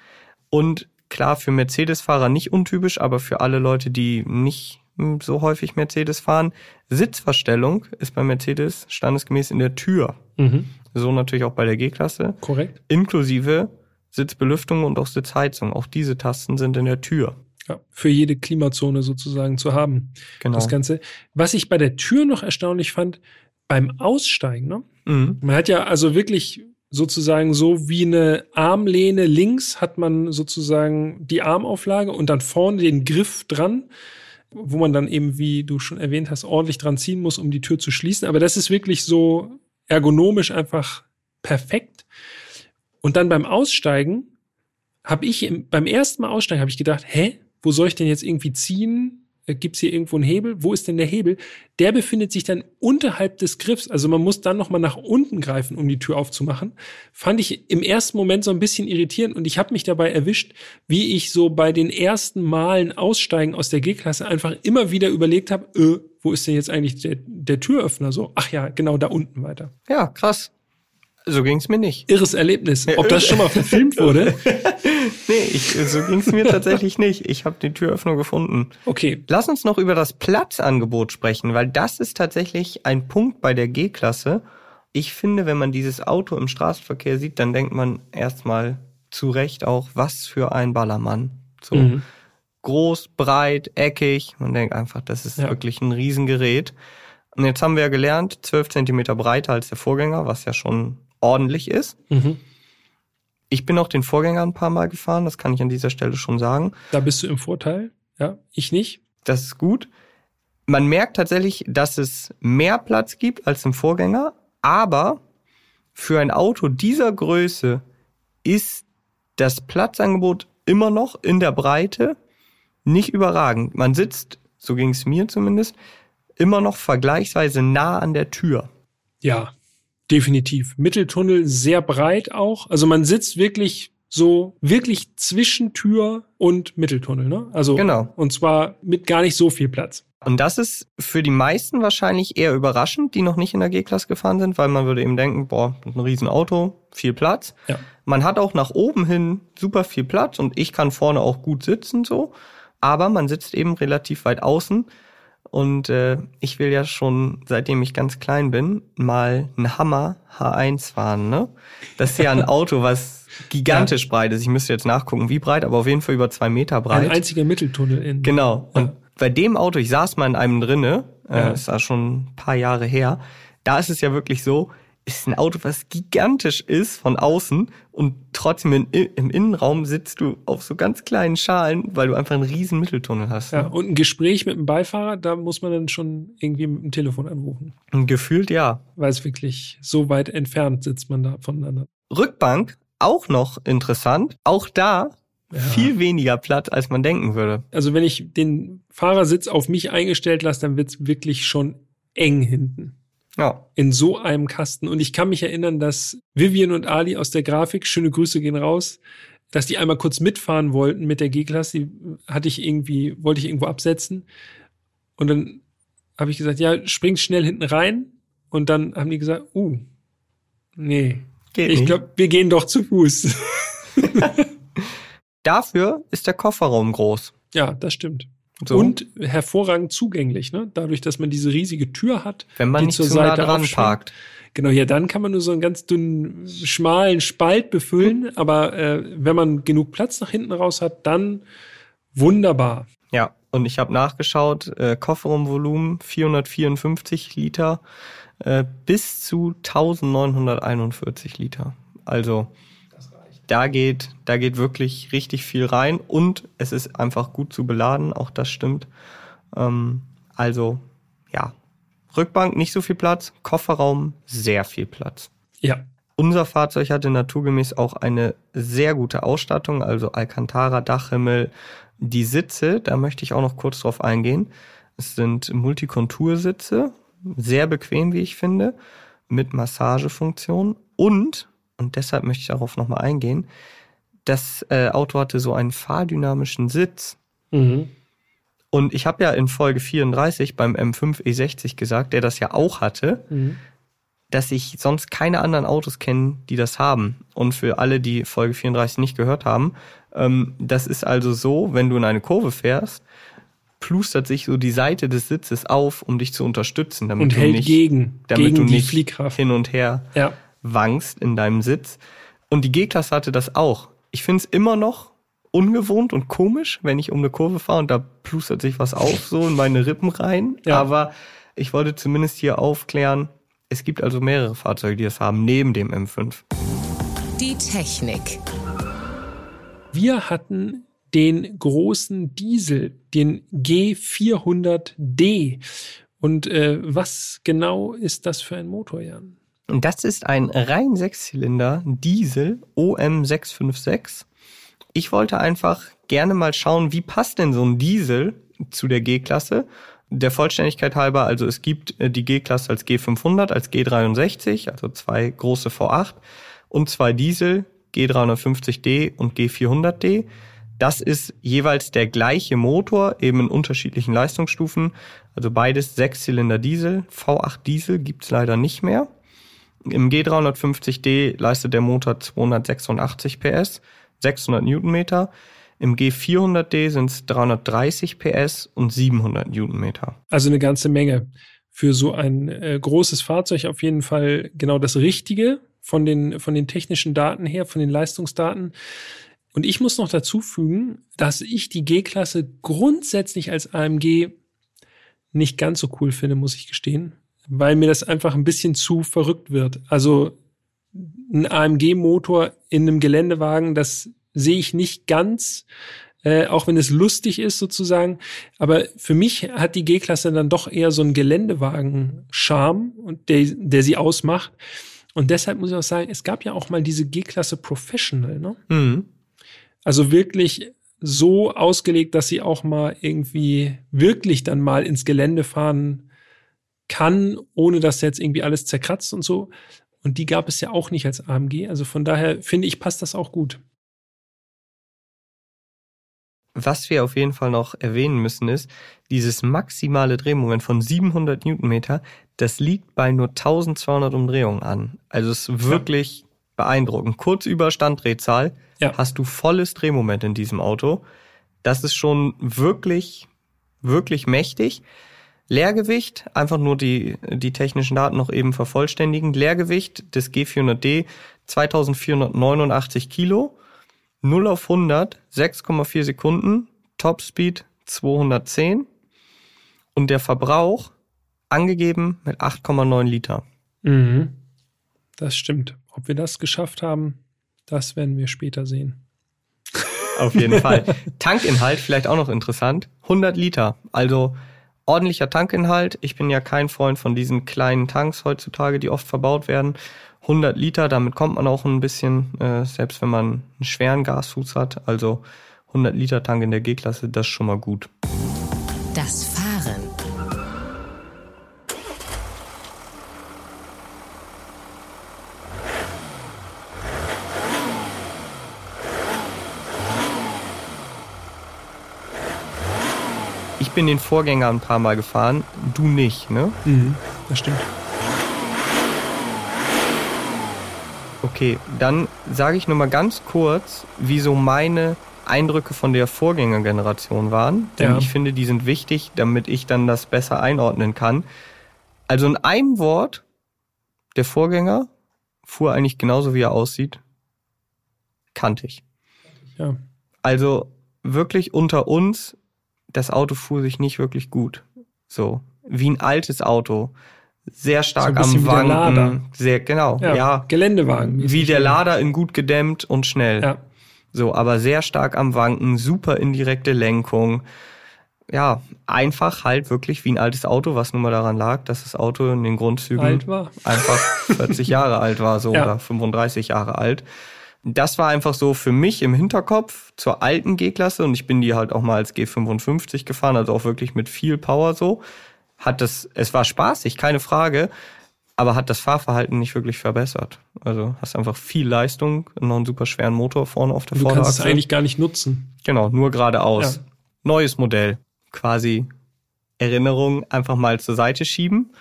S1: Und klar, für Mercedes-Fahrer nicht untypisch, aber für alle Leute, die nicht so häufig Mercedes fahren, Sitzverstellung ist bei Mercedes standesgemäß in der Tür.
S2: Mhm.
S1: So natürlich auch bei der G-Klasse.
S2: Korrekt.
S1: Inklusive Sitzbelüftung und auch Sitzheizung. Auch diese Tasten sind in der Tür.
S2: Ja, für jede Klimazone sozusagen zu haben.
S1: Genau.
S2: Das Ganze. Was ich bei der Tür noch erstaunlich fand, beim Aussteigen, ne?
S1: Mhm.
S2: Man hat ja also wirklich sozusagen so wie eine Armlehne links hat man sozusagen die Armauflage und dann vorne den Griff dran, wo man dann eben, wie du schon erwähnt hast, ordentlich dran ziehen muss, um die Tür zu schließen. Aber das ist wirklich so ergonomisch einfach perfekt. Und dann beim Aussteigen habe ich im, beim ersten Mal aussteigen habe ich gedacht, hä, wo soll ich denn jetzt irgendwie ziehen? äh, gibt's hier irgendwo einen Hebel? Wo ist denn der Hebel? Der befindet sich dann unterhalb des Griffs. Also man muss dann nochmal nach unten greifen, um die Tür aufzumachen. Fand ich im ersten Moment so ein bisschen irritierend und ich habe mich dabei erwischt, wie ich so bei den ersten Malen aussteigen aus der G-Klasse einfach immer wieder überlegt habe, äh, wo ist denn jetzt eigentlich der, der Türöffner so? Ach ja, genau da unten weiter.
S1: Ja, krass. So ging's mir nicht.
S2: Irres Erlebnis. Ob das schon mal verfilmt wurde?
S1: nee, ich, so ging's mir tatsächlich nicht. Ich habe die Türöffnung gefunden.
S2: Okay.
S1: Lass uns noch über das Platzangebot sprechen, weil das ist tatsächlich ein Punkt bei der G-Klasse. Ich finde, wenn man dieses Auto im Straßenverkehr sieht, dann denkt man erstmal zu Recht auch, was für ein Ballermann. So
S2: Mhm.
S1: groß, breit, eckig. Man denkt einfach, das ist
S2: Ja.
S1: wirklich ein Riesengerät. Und jetzt haben wir ja gelernt, 12 Zentimeter breiter als der Vorgänger, was ja schon ordentlich ist.
S2: Mhm.
S1: Ich bin auch den Vorgänger ein paar Mal gefahren, das kann ich an dieser Stelle schon sagen.
S2: Da bist du im Vorteil. Ja, ich nicht.
S1: Das ist gut. Man merkt tatsächlich, dass es mehr Platz gibt als im Vorgänger, aber für ein Auto dieser Größe ist das Platzangebot immer noch in der Breite nicht überragend. Man sitzt, so ging es mir zumindest, immer noch vergleichsweise nah an der Tür.
S2: Ja, definitiv. Mitteltunnel sehr breit auch. Also man sitzt wirklich so wirklich zwischen Tür und Mitteltunnel, ne? Also
S1: Genau.
S2: und zwar mit gar nicht so viel Platz.
S1: Und das ist für die meisten wahrscheinlich eher überraschend, die noch nicht in der G-Klasse gefahren sind, weil man würde eben denken, boah, ein Riesenauto, viel Platz.
S2: Ja.
S1: Man hat auch nach oben hin super viel Platz und ich kann vorne auch gut sitzen so, aber man sitzt eben relativ weit außen und äh, ich will ja schon, seitdem ich ganz klein bin, mal einen Hammer H1 fahren. Ne? Das ist ja ein Auto, was gigantisch breit ist. Ich müsste jetzt nachgucken, wie breit, aber auf jeden Fall über zwei Meter breit.
S2: Ein einziger Mitteltunnel in.
S1: Genau. Und
S2: Ja.
S1: bei dem Auto, ich saß mal in einem drinne,
S2: Ja.
S1: äh, ist da schon ein paar Jahre her, da ist es ja wirklich so, ist ein Auto, was gigantisch ist von außen und trotzdem in, im Innenraum sitzt du auf so ganz kleinen Schalen, weil du einfach einen riesen Mitteltunnel hast.
S2: Ja, und ein Gespräch mit dem Beifahrer, da muss man dann schon irgendwie mit dem Telefon anrufen,
S1: gefühlt ja.
S2: weil es wirklich so weit entfernt sitzt man da voneinander.
S1: Rückbank, auch noch interessant, auch da
S2: Ja.
S1: viel weniger Platz, als man denken würde.
S2: Also wenn ich den Fahrersitz auf mich eingestellt lasse, dann wird's wirklich schon eng hinten.
S1: Ja.
S2: in so einem Kasten. Und ich kann mich erinnern, dass Vivian und Ali aus der Grafik, schöne Grüße gehen raus, dass die einmal kurz mitfahren wollten mit der G-Klasse. Die hatte ich irgendwie, wollte ich irgendwo absetzen. Und dann habe ich gesagt, ja, springt schnell hinten rein. Und dann haben die gesagt, uh, nee.
S1: Geht
S2: Ich glaube, wir gehen doch zu Fuß.
S1: Dafür ist der Kofferraum groß.
S2: ja, das stimmt.
S1: So,
S2: Und hervorragend zugänglich, ne? Dadurch, dass man diese riesige Tür hat,
S1: wenn man
S2: die
S1: nicht
S2: zur
S1: zu nah
S2: Seite
S1: dran parkt.
S2: Genau, ja, dann kann man nur so einen ganz dünnen, schmalen Spalt befüllen, aber äh, wenn man genug Platz nach hinten raus hat, dann wunderbar.
S1: Ja, und ich habe nachgeschaut, äh, Kofferraumvolumen 454 Liter äh, bis zu 1941 Liter. Also da geht, da geht wirklich richtig viel rein und es ist einfach gut zu beladen, auch das stimmt. Ähm, also ja, Rückbank nicht so viel Platz, Kofferraum sehr viel Platz.
S2: Ja,
S1: Unser Fahrzeug hatte naturgemäß auch eine sehr gute Ausstattung, also Alcantara, Dachhimmel, die Sitze, da möchte ich auch noch kurz drauf eingehen. Es sind Multikontursitze, sehr bequem, wie ich finde, mit Massagefunktion und, und deshalb möchte ich darauf nochmal eingehen, das äh, Auto hatte so einen fahrdynamischen Sitz.
S2: mhm.
S1: Und ich habe ja in Folge 34 beim M5 E60 gesagt, der das ja auch hatte,
S2: Mhm.
S1: dass ich sonst keine anderen Autos kenne, die das haben. Und für alle, die Folge 34 nicht gehört haben, ähm, das ist also so, wenn du in eine Kurve fährst, plustert sich so die Seite des Sitzes auf, um dich zu unterstützen, damit
S2: und
S1: du
S2: hält
S1: nicht,
S2: gegen,
S1: damit
S2: gegen
S1: du
S2: die
S1: nicht
S2: Fliehkraft.
S1: hin und her
S2: Ja,
S1: wankst in deinem Sitz. Und die G-Klasse hatte das auch. Ich finde es immer noch ungewohnt und komisch, wenn ich um eine Kurve fahre und da plustert sich was auf, so in meine Rippen rein.
S2: Ja.
S1: Aber ich wollte zumindest hier aufklären, es gibt also mehrere Fahrzeuge, die das haben, neben dem M5.
S3: Die Technik.
S2: wir hatten den großen Diesel, den G400D. Und äh, was genau ist das für ein Motor, Jan?
S1: Und das ist ein rein Sechszylinder Diesel OM656. Ich wollte einfach gerne mal schauen, wie passt denn so ein Diesel zu der G-Klasse. Der Vollständigkeit halber, also es gibt äh, die G-Klasse als G500, als G63, also zwei große V8 und zwei Diesel, G350D und G400D. Das ist jeweils der gleiche Motor, eben in unterschiedlichen Leistungsstufen. Also beides Sechszylinder Diesel. V8 Diesel gibt's leider nicht mehr. Im G350D leistet der Motor 286 PS, 600 Newtonmeter. Im G400D sind es 330 PS und 700 Newtonmeter.
S2: Also eine ganze Menge. Für so ein äh, großes Fahrzeug auf jeden Fall genau das Richtige von den, von den technischen Daten her, von den Leistungsdaten. Und ich muss noch dazu fügen, dass ich die G-Klasse grundsätzlich als AMG nicht ganz so cool finde, muss ich gestehen, weil mir das einfach ein bisschen zu verrückt wird. Also ein AMG-Motor in einem Geländewagen, das sehe ich nicht ganz, äh, auch wenn es lustig ist sozusagen. Aber für mich hat die G-Klasse dann doch eher so einen Geländewagen-Charme und der, der sie ausmacht. Und deshalb muss ich auch sagen, es gab ja auch mal diese G-Klasse Professional, ne? Mhm. Also wirklich so ausgelegt, dass sie auch mal irgendwie wirklich dann mal ins Gelände fahren kann, ohne dass jetzt irgendwie alles zerkratzt und so. Und die gab es ja auch nicht als AMG. Also von daher finde ich, passt das auch gut.
S1: Was wir auf jeden Fall noch erwähnen müssen ist, dieses maximale Drehmoment von 700 Newtonmeter, das liegt bei nur 1200 Umdrehungen an. Also es ist wirklich ja. beeindruckend. Kurz über Standdrehzahl ja. hast du volles Drehmoment in diesem Auto. Das ist schon wirklich, wirklich mächtig. Leergewicht, einfach nur die, die technischen Daten noch eben vervollständigen. Leergewicht des G400D 2489 Kilo, 0 auf 100, 6,4 Sekunden, Topspeed 210 und der Verbrauch angegeben mit 8,9 Liter.
S2: Mhm. Das stimmt. Ob wir das geschafft haben, das werden wir später sehen.
S1: Auf jeden Fall. Tankinhalt vielleicht auch noch interessant. 100 Liter. Also ordentlicher Tankinhalt. Ich bin ja kein Freund von diesen kleinen Tanks heutzutage, die oft verbaut werden. 100 Liter, damit kommt man auch ein bisschen, äh, selbst wenn man einen schweren Gasfuß hat. Also 100 Liter Tank in der G-Klasse, das ist schon mal gut.
S3: Das Fahren.
S1: Bin den Vorgänger ein paar Mal gefahren, du nicht, ne?
S2: Mhm, das stimmt.
S1: Okay, dann sage ich nur mal ganz kurz, wie so meine Eindrücke von der Vorgängergeneration waren. Denn ja. ich finde, die sind wichtig, damit ich dann das besser einordnen kann. Also in einem Wort, der Vorgänger fuhr eigentlich genauso, wie er aussieht. Kantig.
S2: Ja.
S1: Also wirklich unter uns das Auto fuhr sich nicht wirklich gut. So, wie ein altes Auto. Sehr stark so am Wanken. Sehr, genau, ja. ja.
S2: Geländewagen.
S1: Wie der Lader in gut gedämmt und schnell.
S2: Ja.
S1: So, aber sehr stark am Wanken, super indirekte Lenkung. Ja, einfach halt wirklich wie ein altes Auto, was nun mal daran lag, dass das Auto in den Grundzügen einfach 40 Jahre alt war, so ja. oder 35 Jahre alt das war einfach so für mich im Hinterkopf zur alten G-Klasse und ich bin die halt auch mal als G55 gefahren, also auch wirklich mit viel Power so. Hat das, es war spaßig, keine Frage, aber hat das Fahrverhalten nicht wirklich verbessert. Also hast einfach viel Leistung, noch einen super schweren Motor vorne auf der
S2: du Vorderachse. Du kannst es eigentlich gar nicht nutzen.
S1: Genau, nur geradeaus. Ja. Neues Modell, quasi Erinnerung einfach mal zur Seite schieben.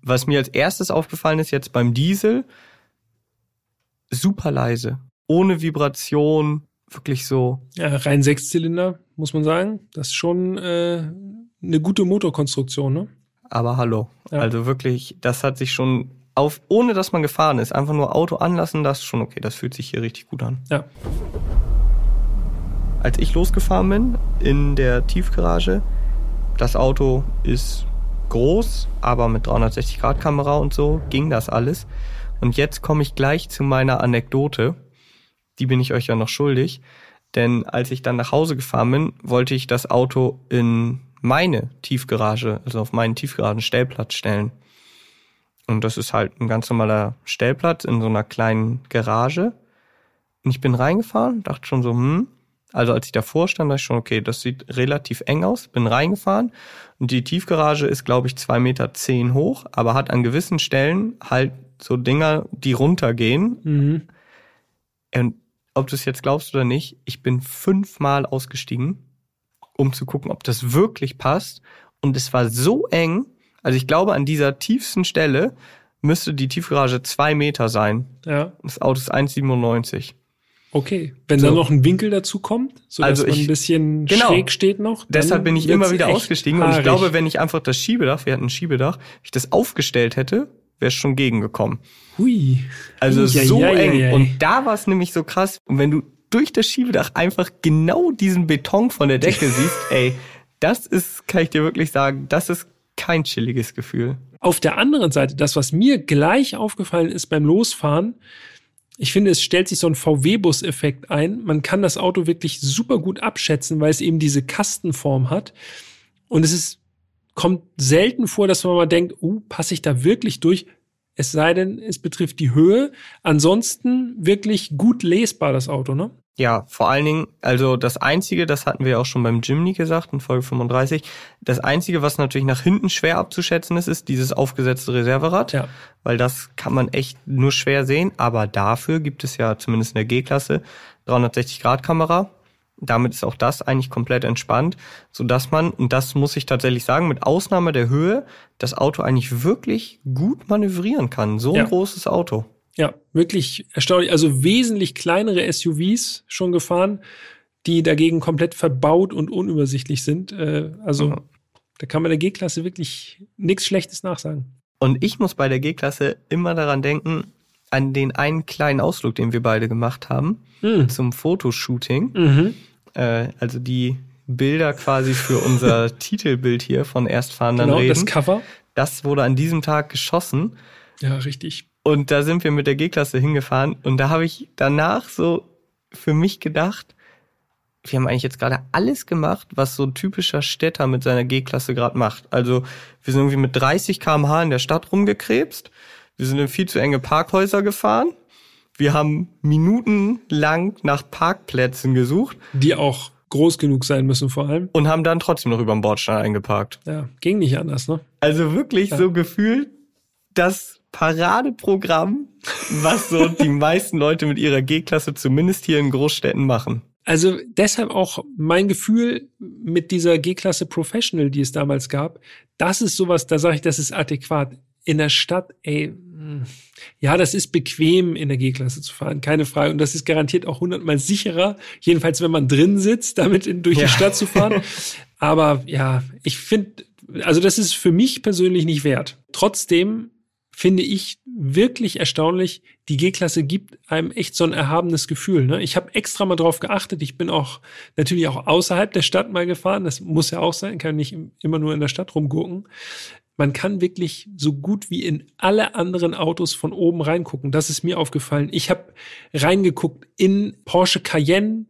S1: Was mir als erstes aufgefallen ist jetzt beim Diesel, super leise ohne Vibration, wirklich so.
S2: Ja, rein Sechszylinder, muss man sagen. Das ist schon äh, eine gute Motorkonstruktion, ne?
S1: Aber hallo. Ja. Also wirklich, das hat sich schon auf, ohne dass man gefahren ist, einfach nur Auto anlassen, das ist schon okay. Das fühlt sich hier richtig gut an.
S2: Ja.
S1: Als ich losgefahren bin in der Tiefgarage, das Auto ist groß, aber mit 360 Grad Kamera und so ging das alles. Und jetzt komme ich gleich zu meiner Anekdote die bin ich euch ja noch schuldig. Denn als ich dann nach Hause gefahren bin, wollte ich das Auto in meine Tiefgarage, also auf meinen Tiefgaragen-Stellplatz stellen. Und das ist halt ein ganz normaler Stellplatz in so einer kleinen Garage. Und ich bin reingefahren, dachte schon so, hm, Also als ich davor stand, dachte ich schon, okay, das sieht relativ eng aus, bin reingefahren und die Tiefgarage ist, glaube ich, zwei Meter zehn hoch, aber hat an gewissen Stellen halt so Dinger, die runtergehen.
S2: Mhm.
S1: Und ob du es jetzt glaubst oder nicht, ich bin fünfmal ausgestiegen, um zu gucken, ob das wirklich passt. Und es war so eng, also ich glaube, an dieser tiefsten Stelle müsste die Tiefgarage zwei Meter sein.
S2: Ja.
S1: Das Auto ist 1,97.
S2: Okay. Wenn
S1: So.
S2: dann noch ein Winkel dazu kommt, so dass
S1: Also
S2: man
S1: ich-
S2: ein bisschen
S1: Genau.
S2: schräg steht noch.
S1: Deshalb bin ich immer wieder ausgestiegen. Und ich
S2: haarig.
S1: glaube, wenn ich einfach das Schiebedach, wir hatten ein Schiebedach, ich das aufgestellt hätte, wäre es schon gegengekommen.
S2: Hui.
S1: Also
S2: Eieieiei.
S1: so eng. Und da war es nämlich so krass. Und wenn du durch das Schiebedach einfach genau diesen Beton von der Decke siehst, ey, das ist, kann ich dir wirklich sagen, das ist kein chilliges Gefühl.
S2: Auf der anderen Seite, das, was mir gleich aufgefallen ist beim Losfahren, ich finde, es stellt sich so ein VW-Bus-Effekt ein. Man kann das Auto wirklich super gut abschätzen, weil es eben diese Kastenform hat. Und es ist, kommt selten vor, dass man mal denkt, uh, passe ich da wirklich durch? Es sei denn, es betrifft die Höhe. Ansonsten wirklich gut lesbar, das Auto, ne?
S1: Ja, vor allen Dingen, also das Einzige, das hatten wir auch schon beim Jimny gesagt, in Folge 35, das Einzige, was natürlich nach hinten schwer abzuschätzen ist, ist dieses aufgesetzte Reserverad,
S2: Ja.
S1: weil das kann man echt nur schwer sehen, aber dafür gibt es ja zumindest in der G-Klasse 360-Grad-Kamera. Damit ist auch das eigentlich komplett entspannt, so dass man, und das muss ich tatsächlich sagen, mit Ausnahme der Höhe, das Auto eigentlich wirklich gut manövrieren kann. So ein
S2: Ja.
S1: großes Auto.
S2: Ja, wirklich erstaunlich. Also wesentlich kleinere SUVs schon gefahren, die dagegen komplett verbaut und unübersichtlich sind. Äh, also
S1: Ja.
S2: da kann man der G-Klasse wirklich nichts Schlechtes nachsagen.
S1: Und ich muss bei der G-Klasse immer daran denken, an den einen kleinen Ausflug, den wir beide gemacht haben,
S2: Mhm.
S1: zum Fotoshooting.
S2: Mhm.
S1: Äh, also die Bilder quasi für unser Titelbild hier von Erstfahren dann
S2: Genau, das
S1: reden.
S2: Cover.
S1: Das wurde an diesem Tag geschossen.
S2: Ja, richtig.
S1: Und da sind wir mit der G-Klasse hingefahren. Und da habe ich danach so für mich gedacht, wir haben eigentlich jetzt gerade alles gemacht, was so ein typischer Städter mit seiner G-Klasse gerade macht. Also wir sind irgendwie mit 30 km/h in der Stadt rumgekrebst. Wir sind in viel zu enge Parkhäuser gefahren. Wir haben minutenlang nach Parkplätzen gesucht
S2: Die auch groß genug sein müssen vor allem.
S1: und haben dann trotzdem noch über den Bordstein eingeparkt.
S2: Ja, ging nicht anders, ne?
S1: Also wirklich
S2: Ja.
S1: so gefühlt das Paradeprogramm, was so die meisten Leute mit ihrer G-Klasse zumindest hier in Großstädten machen.
S2: Also deshalb auch mein Gefühl mit dieser G-Klasse Professional, die es damals gab, das ist sowas, da sage ich, das ist adäquat. In der Stadt, ey, ja, das ist bequem, in der G-Klasse zu fahren, keine Frage. Und das ist garantiert auch hundertmal sicherer, jedenfalls wenn man drin sitzt, damit in, durch
S1: Ja.
S2: die Stadt zu fahren. Aber ja, ich finde, also das ist für mich persönlich nicht wert. Trotzdem finde ich wirklich erstaunlich, die G-Klasse gibt einem echt so ein erhabenes Gefühl. Ne? Ich habe extra mal drauf geachtet. Ich bin auch natürlich auch außerhalb der Stadt mal gefahren. Das muss ja auch sein, kann nicht im- immer nur in der Stadt rumgurken. Man kann wirklich so gut wie in alle anderen Autos von oben reingucken. Das ist mir aufgefallen. Ich habe reingeguckt in Porsche Cayenne.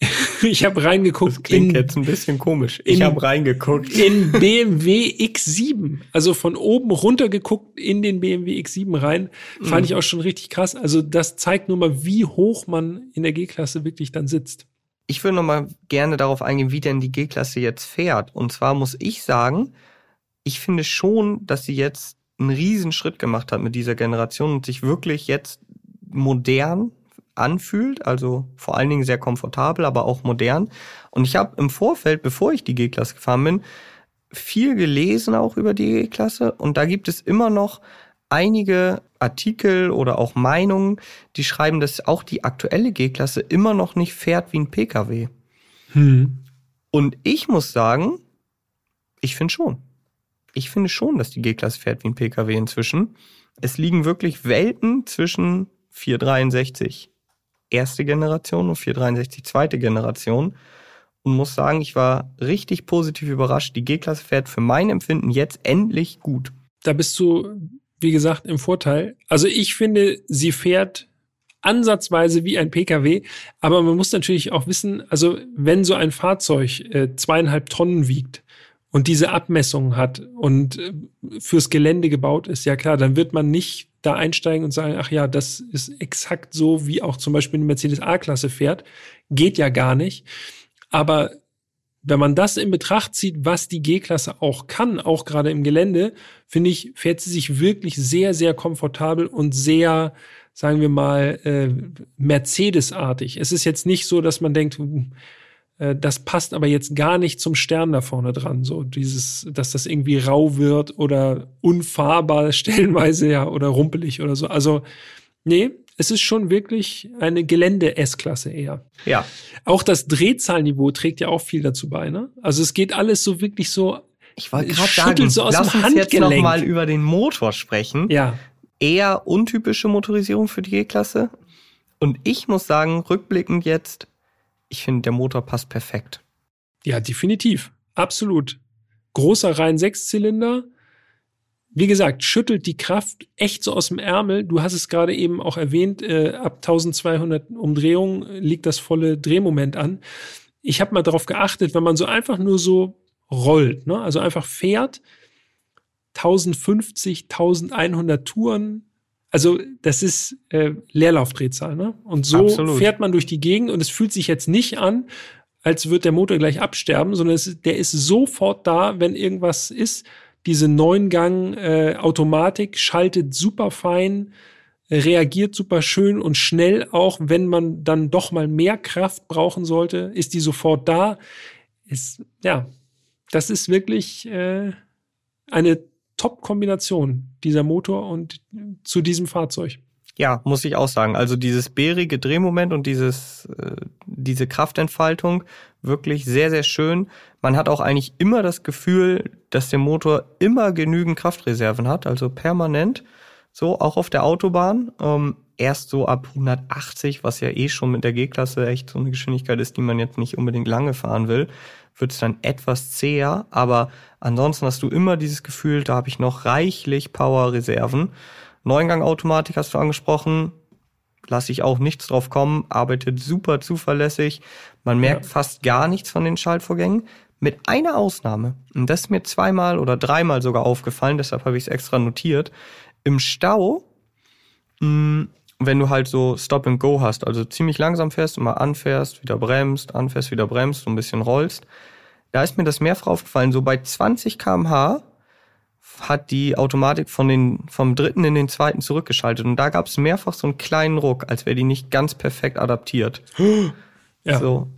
S2: ich habe reingeguckt
S1: Das klingt
S2: in
S1: jetzt ein bisschen komisch. Ich habe reingeguckt.
S2: in BMW X7. Also von oben runter geguckt in den BMW X7 rein. Fand ich auch schon richtig krass. Also das zeigt nur mal, wie hoch man in der G-Klasse wirklich dann sitzt.
S1: Ich würde noch mal gerne darauf eingehen, wie denn die G-Klasse jetzt fährt. Und zwar muss ich sagen, ich finde schon, dass sie jetzt einen riesen Schritt gemacht hat mit dieser Generation und sich wirklich jetzt modern anfühlt, also vor allen Dingen sehr komfortabel, aber auch modern. Und ich habe im Vorfeld, bevor ich die G-Klasse gefahren bin, viel gelesen auch über die G-Klasse und da gibt es immer noch einige Artikel oder auch Meinungen, die schreiben, dass auch die aktuelle G-Klasse immer noch nicht fährt wie ein Pkw.
S2: Hm.
S1: Und ich muss sagen, ich finde schon. Ich finde schon, dass die G-Klasse fährt wie ein Pkw inzwischen. Es liegen wirklich Welten zwischen 463 erste Generation und 463 zweite Generation. Und muss sagen, ich war richtig positiv überrascht. Die G-Klasse fährt für mein Empfinden jetzt endlich gut.
S2: Da bist du, wie gesagt, im Vorteil. Also ich finde, sie fährt ansatzweise wie ein Pkw, aber man muss natürlich auch wissen, also wenn so ein Fahrzeug äh, zweieinhalb Tonnen wiegt und diese Abmessungen hat und äh, fürs Gelände gebaut ist, ja klar, dann wird man nicht da einsteigen und sagen, ach ja, das ist exakt so, wie auch zum Beispiel eine Mercedes A-Klasse fährt. Geht ja gar nicht. Aber wenn man das in Betracht zieht, was die G-Klasse auch kann, auch gerade im Gelände, finde ich, fährt sie sich wirklich sehr, sehr komfortabel und sehr, sagen wir mal, äh, Mercedes-artig. Es ist jetzt nicht so, dass man denkt, äh, das passt aber jetzt gar nicht zum Stern da vorne dran, so dieses, dass das irgendwie rau wird oder unfahrbar stellenweise ja oder rumpelig oder so. Also nee, es ist schon wirklich eine Gelände-S-Klasse eher.
S1: Ja.
S2: Auch das Drehzahlniveau trägt ja auch viel dazu bei, ne? Also es geht alles so wirklich so.
S1: Ich wollte gerade sagen,
S2: so aus
S1: lass
S2: dem
S1: uns jetzt noch mal über den Motor sprechen.
S2: Ja,
S1: Eher untypische Motorisierung für die G-Klasse. Und ich muss sagen, rückblickend jetzt, ich finde, der Motor passt perfekt.
S2: ja, definitiv. Absolut. Großer rein Sechszylinder. Wie gesagt, schüttelt die Kraft echt so aus dem Ärmel. Du hast es gerade eben auch erwähnt, äh, ab 1200 Umdrehungen liegt das volle Drehmoment an. Ich habe mal darauf geachtet, wenn man so einfach nur so rollt, ne? also einfach fährt, 1050, 1100 Touren, also das ist äh, Leerlaufdrehzahl. Ne? Und so
S1: Absolut.
S2: fährt man durch die Gegend und es fühlt sich jetzt nicht an, als wird der Motor gleich absterben, sondern es, der ist sofort da, wenn irgendwas ist. Diese Neungang äh, schaltet super fein, reagiert super schön und schnell auch, wenn man dann doch mal mehr Kraft brauchen sollte, ist die sofort da. Ist ja, das ist wirklich äh, eine Top-Kombination dieser Motor und zu diesem Fahrzeug.
S1: Ja, muss ich auch sagen. Also dieses bärige Drehmoment und dieses, äh, diese Kraftentfaltung wirklich sehr, sehr schön. Man hat auch eigentlich immer das Gefühl, dass der Motor immer genügend Kraftreserven hat, also permanent. So, auch auf der Autobahn. Ähm, erst so ab 180, was ja eh schon mit der G-Klasse echt so eine Geschwindigkeit ist, die man jetzt nicht unbedingt lange fahren will, wird es dann etwas zäher. Aber ansonsten hast du immer dieses Gefühl, da habe ich noch reichlich Power-Reserven. Neungang-Automatik hast du angesprochen. Lasse ich auch nichts drauf kommen. Arbeitet super zuverlässig. Man merkt
S2: Ja.
S1: fast gar nichts von den Schaltvorgängen. Mit einer Ausnahme. Und das ist mir zweimal oder dreimal sogar aufgefallen. Deshalb habe ich es extra notiert. Im Stau, mh, wenn du halt so Stop and Go hast, also ziemlich langsam fährst, immer anfährst, wieder bremst, anfährst, wieder bremst, so ein bisschen rollst. Da ist mir das mehrfach aufgefallen. So bei 20 kmh hat die Automatik von den, vom dritten in den zweiten zurückgeschaltet. Und da gab es mehrfach so einen kleinen Ruck, als wäre die nicht ganz perfekt adaptiert.
S2: Ja.
S1: So.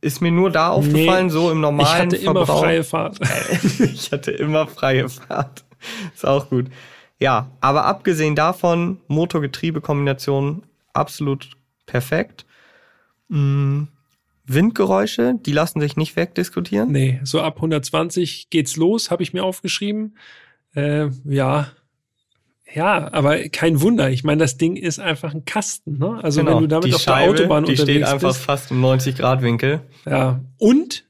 S1: Ist mir nur da aufgefallen,
S2: Nee,
S1: so im
S2: Ich
S1: normalen
S2: hatte immer
S1: Verbrauch.
S2: freie Fahrt.
S1: ich hatte immer freie Fahrt. Ist auch gut. Ja, aber abgesehen davon, Motor-Getriebe-Kombination absolut perfekt. Mm, Windgeräusche, die lassen sich nicht wegdiskutieren.
S2: Nee, so ab 120 geht's los, habe ich mir aufgeschrieben. Äh, ja. Ja, aber kein Wunder. Ich meine, das Ding ist einfach ein Kasten. Ne? Also wenn du damit
S1: Genau. die
S2: auf
S1: Scheibe,
S2: der Autobahn
S1: die steht
S2: unterwegs
S1: einfach
S2: bist.
S1: fast im 90-Grad-Winkel.
S2: Ja. Und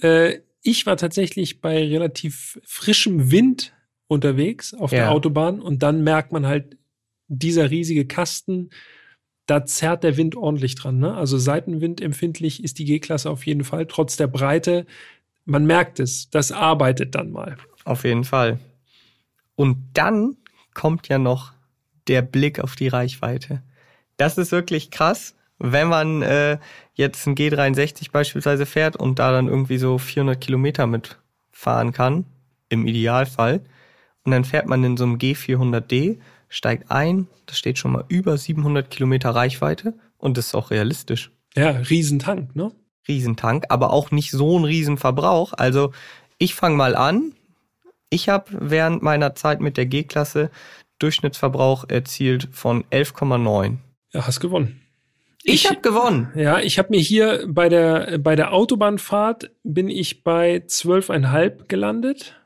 S2: äh, ich war tatsächlich bei relativ frischem Wind unterwegs auf
S1: Ja.
S2: der Autobahn und dann merkt man halt, dieser riesige Kasten, da zerrt der Wind ordentlich dran. Ne? Also Seitenwind empfindlich ist die G-Klasse auf jeden Fall, trotz der Breite. Man merkt es, das arbeitet dann mal.
S1: Auf jeden Fall. Und dann kommt ja noch der Blick auf die Reichweite. Das ist wirklich krass, wenn man äh, jetzt ein G63 beispielsweise fährt und da dann irgendwie so 400 Kilometer mitfahren kann, im Idealfall. Und dann fährt man in so einem G400D, steigt ein, das steht schon mal über 700 Kilometer Reichweite und das ist auch realistisch.
S2: Ja, Riesentank, ne?
S1: Riesentank, aber auch nicht so ein Riesenverbrauch. Also ich fange mal an. Ich habe während meiner Zeit mit der G-Klasse Durchschnittsverbrauch erzielt von 11,9.
S2: Ja, hast gewonnen.
S1: Ich,
S2: Ich-
S1: habe gewonnen.
S2: Ja, ich habe mir hier bei der, bei der Autobahnfahrt bin ich bei 12,5 gelandet.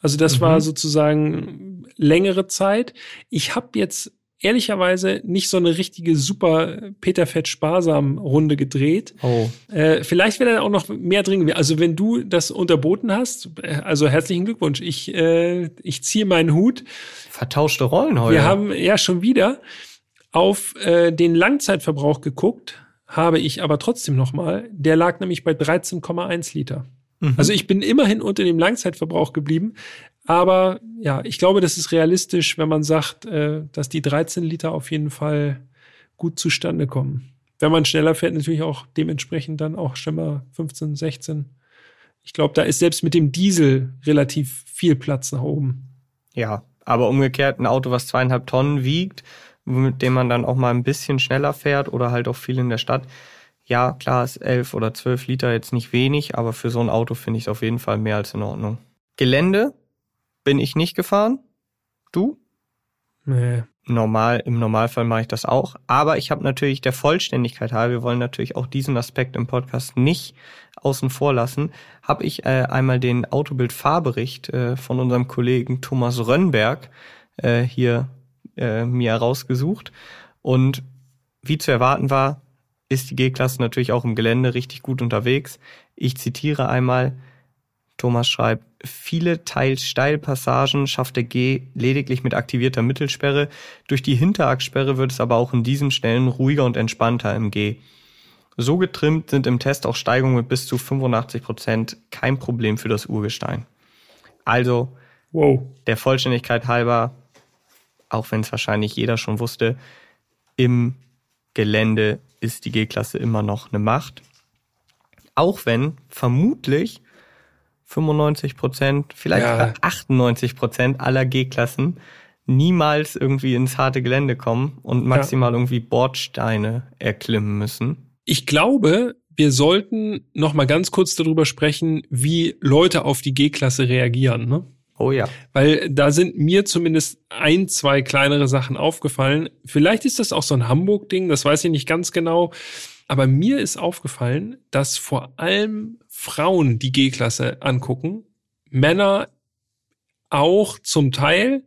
S2: Also das
S1: Mhm.
S2: war sozusagen längere Zeit. Ich habe jetzt ehrlicherweise nicht so eine richtige super Peter Fett sparsam Runde gedreht.
S1: Oh,
S2: Äh, vielleicht wäre da auch noch mehr drin. Also wenn du das unterboten hast, also herzlichen Glückwunsch. Ich, äh, ich ziehe meinen Hut.
S1: vertauschte Rollen heute.
S2: Wir haben ja schon wieder auf äh, den Langzeitverbrauch geguckt, habe ich aber trotzdem noch mal. Der lag nämlich bei 13,1 Liter.
S1: Mhm.
S2: Also ich bin immerhin unter dem Langzeitverbrauch geblieben, Aber ja, ich glaube, das ist realistisch, wenn man sagt, äh, dass die 13 Liter auf jeden Fall gut zustande kommen. Wenn man schneller fährt, natürlich auch dementsprechend dann auch schon mal 15, 16. Ich glaube, da ist selbst mit dem Diesel relativ viel Platz nach oben.
S1: Ja, aber umgekehrt ein Auto, was zweieinhalb Tonnen wiegt, mit dem man dann auch mal ein bisschen schneller fährt oder halt auch viel in der Stadt. Ja, klar ist elf oder zwölf Liter jetzt nicht wenig, aber für so ein Auto finde ich es auf jeden Fall mehr als in Ordnung. Gelände bin ich nicht gefahren. Du?
S2: Nee.
S1: Normal, im Normalfall mache ich das auch. Aber ich habe natürlich der Vollständigkeit halber, wir wollen natürlich auch diesen Aspekt im Podcast nicht außen vor lassen, habe ich äh, einmal den Autobild-Fahrbericht äh, von unserem Kollegen Thomas Rönnberg äh, hier äh, mir rausgesucht. Und wie zu erwarten war, ist die G-Klasse natürlich auch im Gelände richtig gut unterwegs. Ich zitiere einmal, Thomas schreibt, viele teils Steilpassagen schafft der G lediglich mit aktivierter Mittelsperre. Durch die Hinterachssperre wird es aber auch in diesen Stellen ruhiger und entspannter im G. So getrimmt sind im Test auch Steigungen mit bis zu 85 Prozent kein Problem für das Urgestein. Also,
S2: Wow.
S1: der Vollständigkeit halber, auch wenn es wahrscheinlich jeder schon wusste, im Gelände ist die G-Klasse immer noch eine Macht. Auch wenn vermutlich 95 Prozent, vielleicht
S2: Ja.
S1: sogar 98 Prozent aller G-Klassen niemals irgendwie ins harte Gelände kommen und maximal irgendwie Bordsteine erklimmen müssen.
S2: Ich glaube, wir sollten noch mal ganz kurz darüber sprechen, wie Leute auf die G-Klasse reagieren. Ne?
S1: Oh ja.
S2: Weil da sind mir zumindest ein, zwei kleinere Sachen aufgefallen. Vielleicht ist das auch so ein Hamburg-Ding, das weiß ich nicht ganz genau. Aber mir ist aufgefallen, dass vor allem Frauen die G-Klasse angucken, Männer auch zum Teil,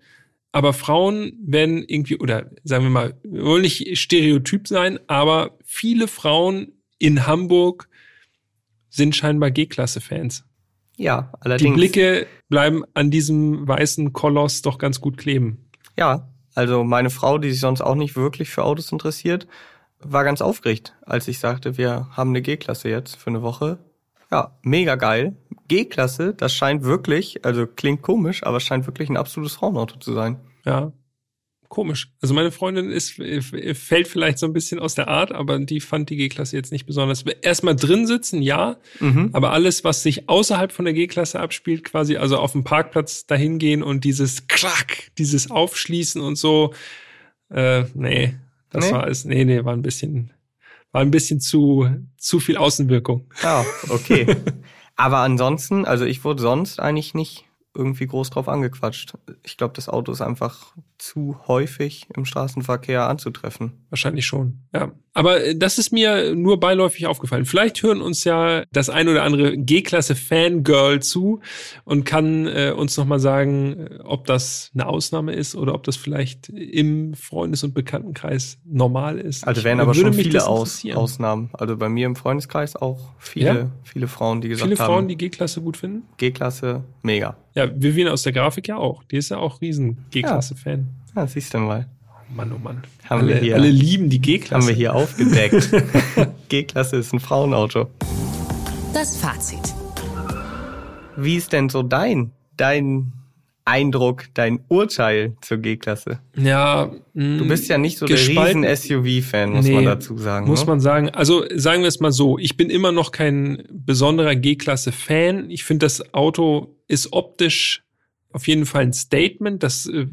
S2: aber Frauen werden irgendwie, oder sagen wir mal, wollen nicht stereotyp sein, aber viele Frauen in Hamburg sind scheinbar G-Klasse-Fans.
S1: Ja,
S2: Die
S1: allerdings.
S2: Blicke bleiben an diesem weißen Koloss doch ganz gut kleben.
S1: Ja, also meine Frau, die sich sonst auch nicht wirklich für Autos interessiert, war ganz aufgeregt, als ich sagte, wir haben eine G-Klasse jetzt für eine Woche. Ja, mega geil. G-Klasse, das scheint wirklich, also klingt komisch, aber es scheint wirklich ein absolutes Frauenauto zu sein.
S2: Ja. Komisch. Also meine Freundin ist, fällt vielleicht so ein bisschen aus der Art, aber die fand die G-Klasse jetzt nicht besonders. Erstmal drin sitzen, ja,
S1: Mhm.
S2: aber alles, was sich außerhalb von der G-Klasse abspielt, quasi, also auf dem Parkplatz dahin gehen und dieses Klack, dieses Aufschließen und so, äh, nee, das
S1: Nee?
S2: war es, nee, nee, war ein bisschen, war ein bisschen zu, zu viel Außenwirkung.
S1: Ja, okay. aber ansonsten, also ich wurde sonst eigentlich nicht irgendwie groß drauf angequatscht. Ich glaube, das Auto ist einfach zu häufig im Straßenverkehr anzutreffen.
S2: Wahrscheinlich schon, ja. Aber äh, das ist mir nur beiläufig aufgefallen. Vielleicht hören uns ja das ein oder andere G-Klasse-Fangirl zu und kann äh, uns nochmal sagen, äh, ob das eine Ausnahme ist oder ob das vielleicht im Freundes- und Bekanntenkreis normal ist.
S1: Also wären aber schon viele Aus. Ausnahmen. Also bei mir im Freundeskreis auch viele,
S2: Ja?
S1: viele Frauen, die gesagt
S2: Viele
S1: haben,
S2: Frauen, die G-Klasse gut finden.
S1: G-Klasse, mega.
S2: Ja, Vivian aus der Grafik ja auch. Die ist ja auch riesen G-Klasse-Fan.
S1: Ja, siehst du mal.
S2: Mann, oh Mann.
S1: Haben
S2: alle,
S1: wir hier-
S2: alle lieben die G-Klasse.
S1: Haben wir hier aufgedeckt. G-Klasse ist ein Frauenauto.
S3: Das Fazit.
S1: Wie ist denn so dein, dein Eindruck, dein Urteil zur G-Klasse?
S2: Ja,
S1: Du bist ja nicht so
S2: Gespalten.
S1: der riesen SUV-Fan, muss
S2: Nee,
S1: man dazu sagen.
S2: Muss
S1: ne?
S2: man sagen. Also sagen wir es mal so, ich bin immer noch kein besonderer G-Klasse-Fan. Ich finde, das Auto ist optisch auf jeden Fall ein Statement. Das äh,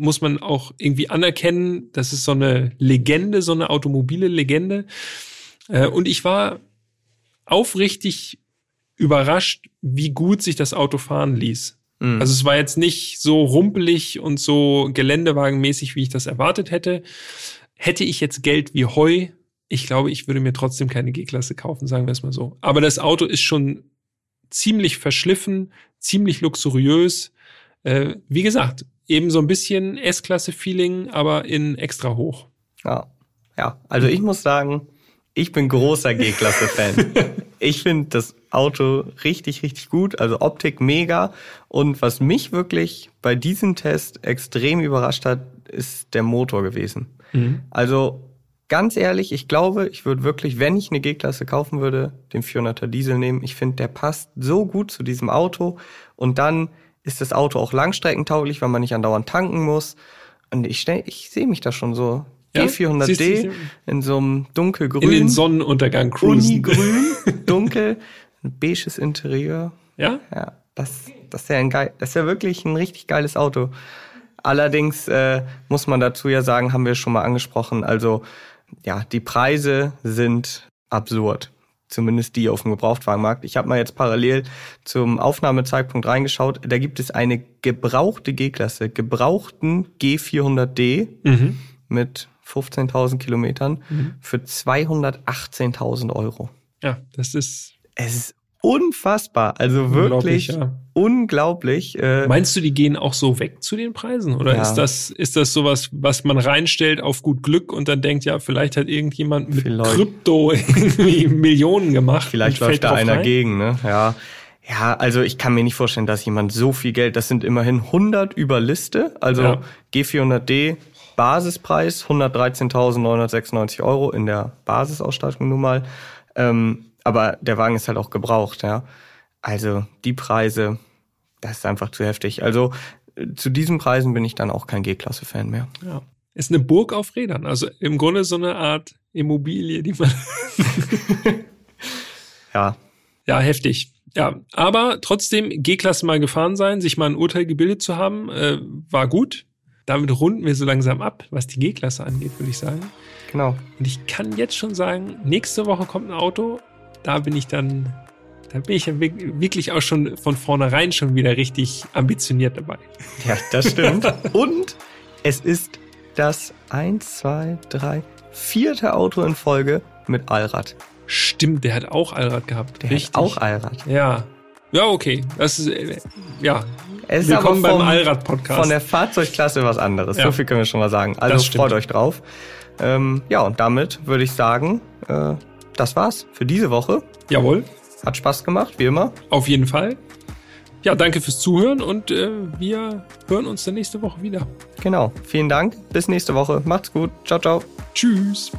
S2: muss man auch irgendwie anerkennen. Das ist so eine Legende, so eine automobile Legende. Äh, und ich war aufrichtig überrascht, wie gut sich das Auto fahren ließ.
S1: Mhm.
S2: Also es war jetzt nicht so rumpelig und so geländewagenmäßig, wie ich das erwartet hätte. Hätte ich jetzt Geld wie Heu, ich glaube, ich würde mir trotzdem keine G-Klasse kaufen, sagen wir es mal so. Aber das Auto ist schon ziemlich verschliffen, ziemlich luxuriös. Äh, wie gesagt, eben so ein bisschen S-Klasse-Feeling, aber in extra hoch.
S1: Ja. ja, also ich muss sagen, ich bin großer G-Klasse-Fan. ich finde das Auto richtig, richtig gut. Also Optik mega. Und was mich wirklich bei diesem Test extrem überrascht hat, ist der Motor gewesen. Also ganz ehrlich, ich glaube, ich würde wirklich, wenn ich eine G-Klasse kaufen würde, den 400er Diesel nehmen. Ich finde, der passt so gut zu diesem Auto. Und dann ist das Auto auch langstreckentauglich, weil man nicht andauernd tanken muss. Und ich, ich sehe mich da schon so.
S2: Ja?
S1: G400D
S2: Siehst du-
S1: in so einem dunkelgrün.
S2: In den Sonnenuntergang cruisen.
S1: Unigrün, dunkel, ein beiges Interieur.
S2: Ja?
S1: Ja, das, das ist ja ein geil, das ist ja wirklich ein richtig geiles Auto. Allerdings äh, muss man dazu ja sagen, haben wir schon mal angesprochen, also ja, die Preise sind absurd. Zumindest die auf dem Gebrauchtwagenmarkt. Ich habe mal jetzt parallel zum Aufnahmezeitpunkt reingeschaut. Da gibt es eine gebrauchte G-Klasse, gebrauchten G400D
S2: Mhm.
S1: mit 15.000 Kilometern für 218.000 Euro.
S2: Ja, das ist
S1: Es ist unfassbar, also
S2: Unglaublich,
S1: wirklich
S2: ja.
S1: unglaublich. Äh,
S2: Meinst du, die gehen auch so weg zu den Preisen? Oder
S1: Ja.
S2: ist das, ist das sowas, was man reinstellt auf gut Glück und dann denkt, ja, vielleicht hat irgendjemand mit
S1: Vielleicht.
S2: Krypto irgendwie Millionen gemacht?
S1: Vielleicht läuft da einer
S2: rein?
S1: gegen, ne? Ja. Ja, also ich kann mir nicht vorstellen, dass jemand so viel Geld, das sind immerhin 100 über Liste, also
S2: Ja.
S1: G400D Basispreis 113.996 Euro in der Basisausstattung nun mal. Ähm, aber der Wagen ist halt auch gebraucht, ja. Also die Preise, das ist einfach zu heftig. Also zu diesen Preisen bin ich dann auch kein G-Klasse-Fan mehr.
S2: Ja. Ist eine Burg auf Rädern. Also im Grunde so eine Art Immobilie, die man.
S1: Ja,
S2: ja, heftig. Ja, aber trotzdem G-Klasse mal gefahren sein, sich mal ein Urteil gebildet zu haben, äh, war gut. Damit runden wir so langsam ab, was die G-Klasse angeht, würde ich sagen.
S1: genau.
S2: Und ich kann jetzt schon sagen, nächste Woche kommt ein Auto, da bin ich dann, da bin ich ja wirklich auch schon von vornherein schon wieder richtig ambitioniert dabei.
S1: Ja, das stimmt. Und es ist das eins, zwei, drei, vierte Auto in Folge mit Allrad.
S2: Stimmt, der hat auch Allrad gehabt.
S1: Der
S2: richtig.
S1: hat auch Allrad.
S2: Ja. Ja, okay. Das ist, äh, ja.
S1: Es ist
S2: Willkommen
S1: aber
S2: beim
S1: vom-
S2: Allrad-Podcast.
S1: Von der Fahrzeugklasse was anderes.
S2: Ja.
S1: So viel können wir schon mal sagen. Also freut euch drauf. Ähm, ja, und damit würde ich sagen, äh, das war's für diese Woche.
S2: Jawohl,
S1: Hat Spaß gemacht, wie immer.
S2: auf jeden Fall. Ja, danke fürs Zuhören und äh, wir hören uns dann nächste Woche wieder.
S1: Genau. Vielen Dank. Bis nächste Woche. Macht's gut. Ciao, ciao.
S2: Tschüss.